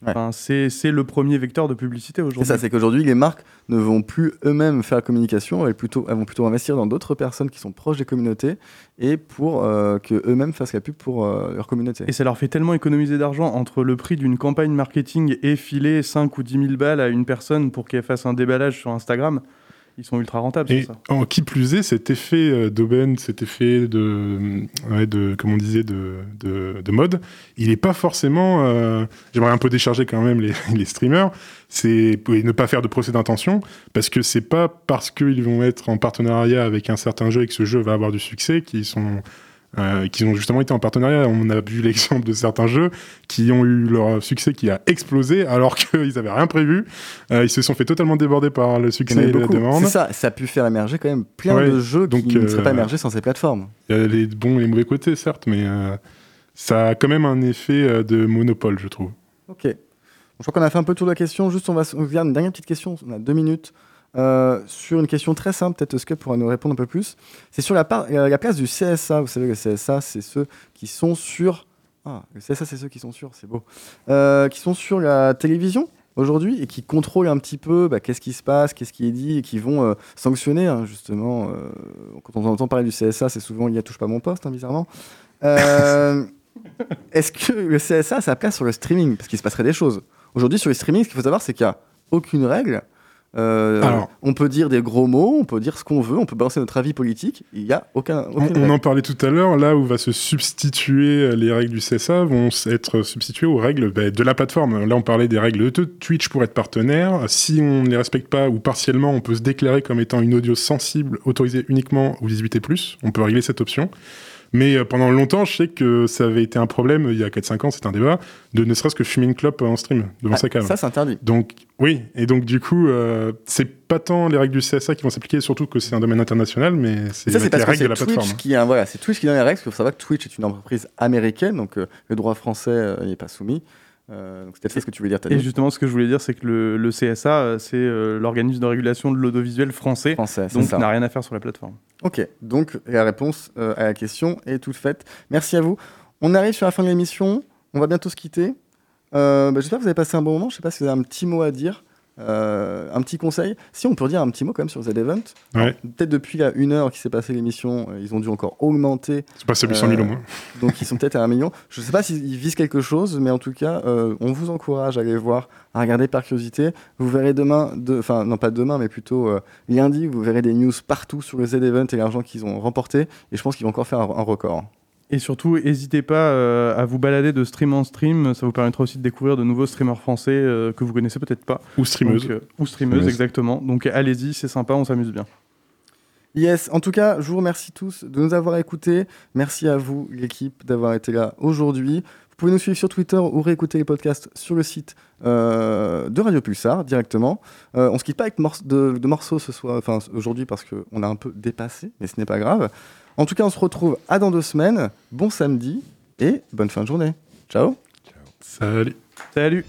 Ouais. Enfin, c'est c'est le premier vecteur de publicité C'est aujourd'hui. ça, c'est qu'aujourd'hui, les marques ne vont plus eux-mêmes faire la communication, elles, plutôt, elles vont plutôt investir dans d'autres personnes qui sont proches des communautés et pour euh, que eux-mêmes fassent la pub pour euh, leur communauté. Et ça leur fait tellement économiser d'argent entre le prix d'une campagne marketing et filer 5 ou 10 000 balles à une personne pour qu'elle fasse un déballage sur Instagram. Ils sont ultra rentables Et ça. en qui plus est, cet effet euh, d'aubaine, cet effet de, ouais, de comme on disait, de, de, de mode, il n'est pas forcément. euh, J'aimerais un peu décharger quand même les, les streamers. C'est et ne pas faire de procès d'intention, parce que c'est pas parce qu'ils vont être en partenariat avec un certain jeu et que ce jeu va avoir du succès qu'ils sont. Euh, qu'ils ont justement été en partenariat. On a vu l'exemple de certains jeux qui ont eu leur succès qui a explosé alors qu'ils n'avaient rien prévu. Euh, ils se sont fait totalement déborder par le succès et la demande. C'est ça, ça a pu faire émerger quand même plein Ouais, de jeux donc, qui ne seraient pas euh, émergés sans ces plateformes. Il y a les bons et les mauvais côtés, certes, mais ça a quand même un effet de monopole, je trouve. Ok. Bon, je crois qu'on a fait un peu le tour de la question. Juste, on va se une dernière petite question. On a deux minutes. Euh, sur une question très simple, peut-être Scott pourra nous répondre un peu plus. C'est sur la, euh, la place du CSA. Vous savez, le CSA, c'est ceux qui sont sur. Ah, le CSA, c'est ceux qui sont sur, c'est beau. Euh, qui sont sur la télévision aujourd'hui et qui contrôlent un petit peu bah, qu'est-ce qui se passe, qu'est-ce qui est dit et qui vont sanctionner, hein, justement. quand on entend parler du CSA, c'est souvent il y a touche pas mon poste, hein, bizarrement. Est-ce que le CSA a sa place sur le streaming? Parce qu'il se passerait des choses. Aujourd'hui, sur les streaming, ce qu'il faut savoir, c'est qu'il n'y a aucune règle. Euh, Alors. on peut dire des gros mots, on peut dire ce qu'on veut, on peut balancer notre avis politique. Il n'y a aucun. On, en parlait tout à l'heure, là où va se substituer euh, les règles du CSA vont être substituées aux règles bah, de la plateforme. Là, on parlait des règles de Twitch pour être partenaire. Si on ne les respecte pas ou partiellement, on peut se déclarer comme étant une audio sensible, autorisée uniquement aux 18 et plus. On peut régler cette option. Mais euh, pendant longtemps, je sais que ça avait été un problème, il y a 4-5 ans, c'est un débat, de ne serait-ce que fumer une clope en stream devant Ah, sa cam. ça, c'est interdit. Donc oui, et donc du coup, euh, c'est pas tant les règles du CSA qui vont s'appliquer, surtout que c'est un domaine international, mais c'est les parce que règles de c'est la Twitch plateforme. qui a, voilà, c'est Twitch qui donne les règles. Il faut savoir que Twitch est une entreprise américaine, donc euh, le droit français euh, n'y est pas soumis. Euh, c'était ça ce que tu voulais dire, Et justement, ce que je voulais dire, c'est que le, le CSA, euh, c'est euh, l'organisme de régulation de l'audiovisuel français, Français, c'est donc ça. n'a rien à faire sur la plateforme. Ok, donc la réponse euh, à la question est toute faite. Merci à vous. On arrive sur la fin de l'émission. On va bientôt se quitter. Bah, J'espère que vous avez passé un bon moment. Je ne sais pas si vous avez un petit mot à dire, euh, un petit conseil. Si on peut dire un petit mot quand même sur Z-Event. Ouais. Peut-être depuis la une heure qui s'est passée l'émission, euh, ils ont dû encore augmenter. C'est pas celui 100 000 au Euh, moins. Donc ils sont peut-être à un million. Je ne sais pas s'ils visent quelque chose, mais en tout cas, euh, on vous encourage à aller voir, à regarder par curiosité. Vous verrez demain, de- enfin non pas demain, mais plutôt lundi, vous verrez des news partout sur le Z-Event et l'argent qu'ils ont remporté. Et je pense qu'ils vont encore faire un, un record. Et surtout, n'hésitez pas euh, à vous balader de stream en stream. Ça vous permettra aussi de découvrir de nouveaux streamers français euh, que vous connaissez peut-être pas. Ou streameuse. Donc, euh, ou streameuses, Streameuse. exactement. Donc allez-y, c'est sympa, on s'amuse bien. Yes, en tout cas, je vous remercie tous de nous avoir écoutés. Merci à vous, l'équipe, d'avoir été là aujourd'hui. Vous pouvez nous suivre sur Twitter ou réécouter les podcasts sur le site euh, de Radio Pulsar directement. Euh, on se quitte pas avec de morceaux ce soir, enfin aujourd'hui parce qu'on a un peu dépassé, mais ce n'est pas grave. En tout cas, on se retrouve à dans deux semaines. Bon samedi et bonne fin de journée. Ciao Salut. Salut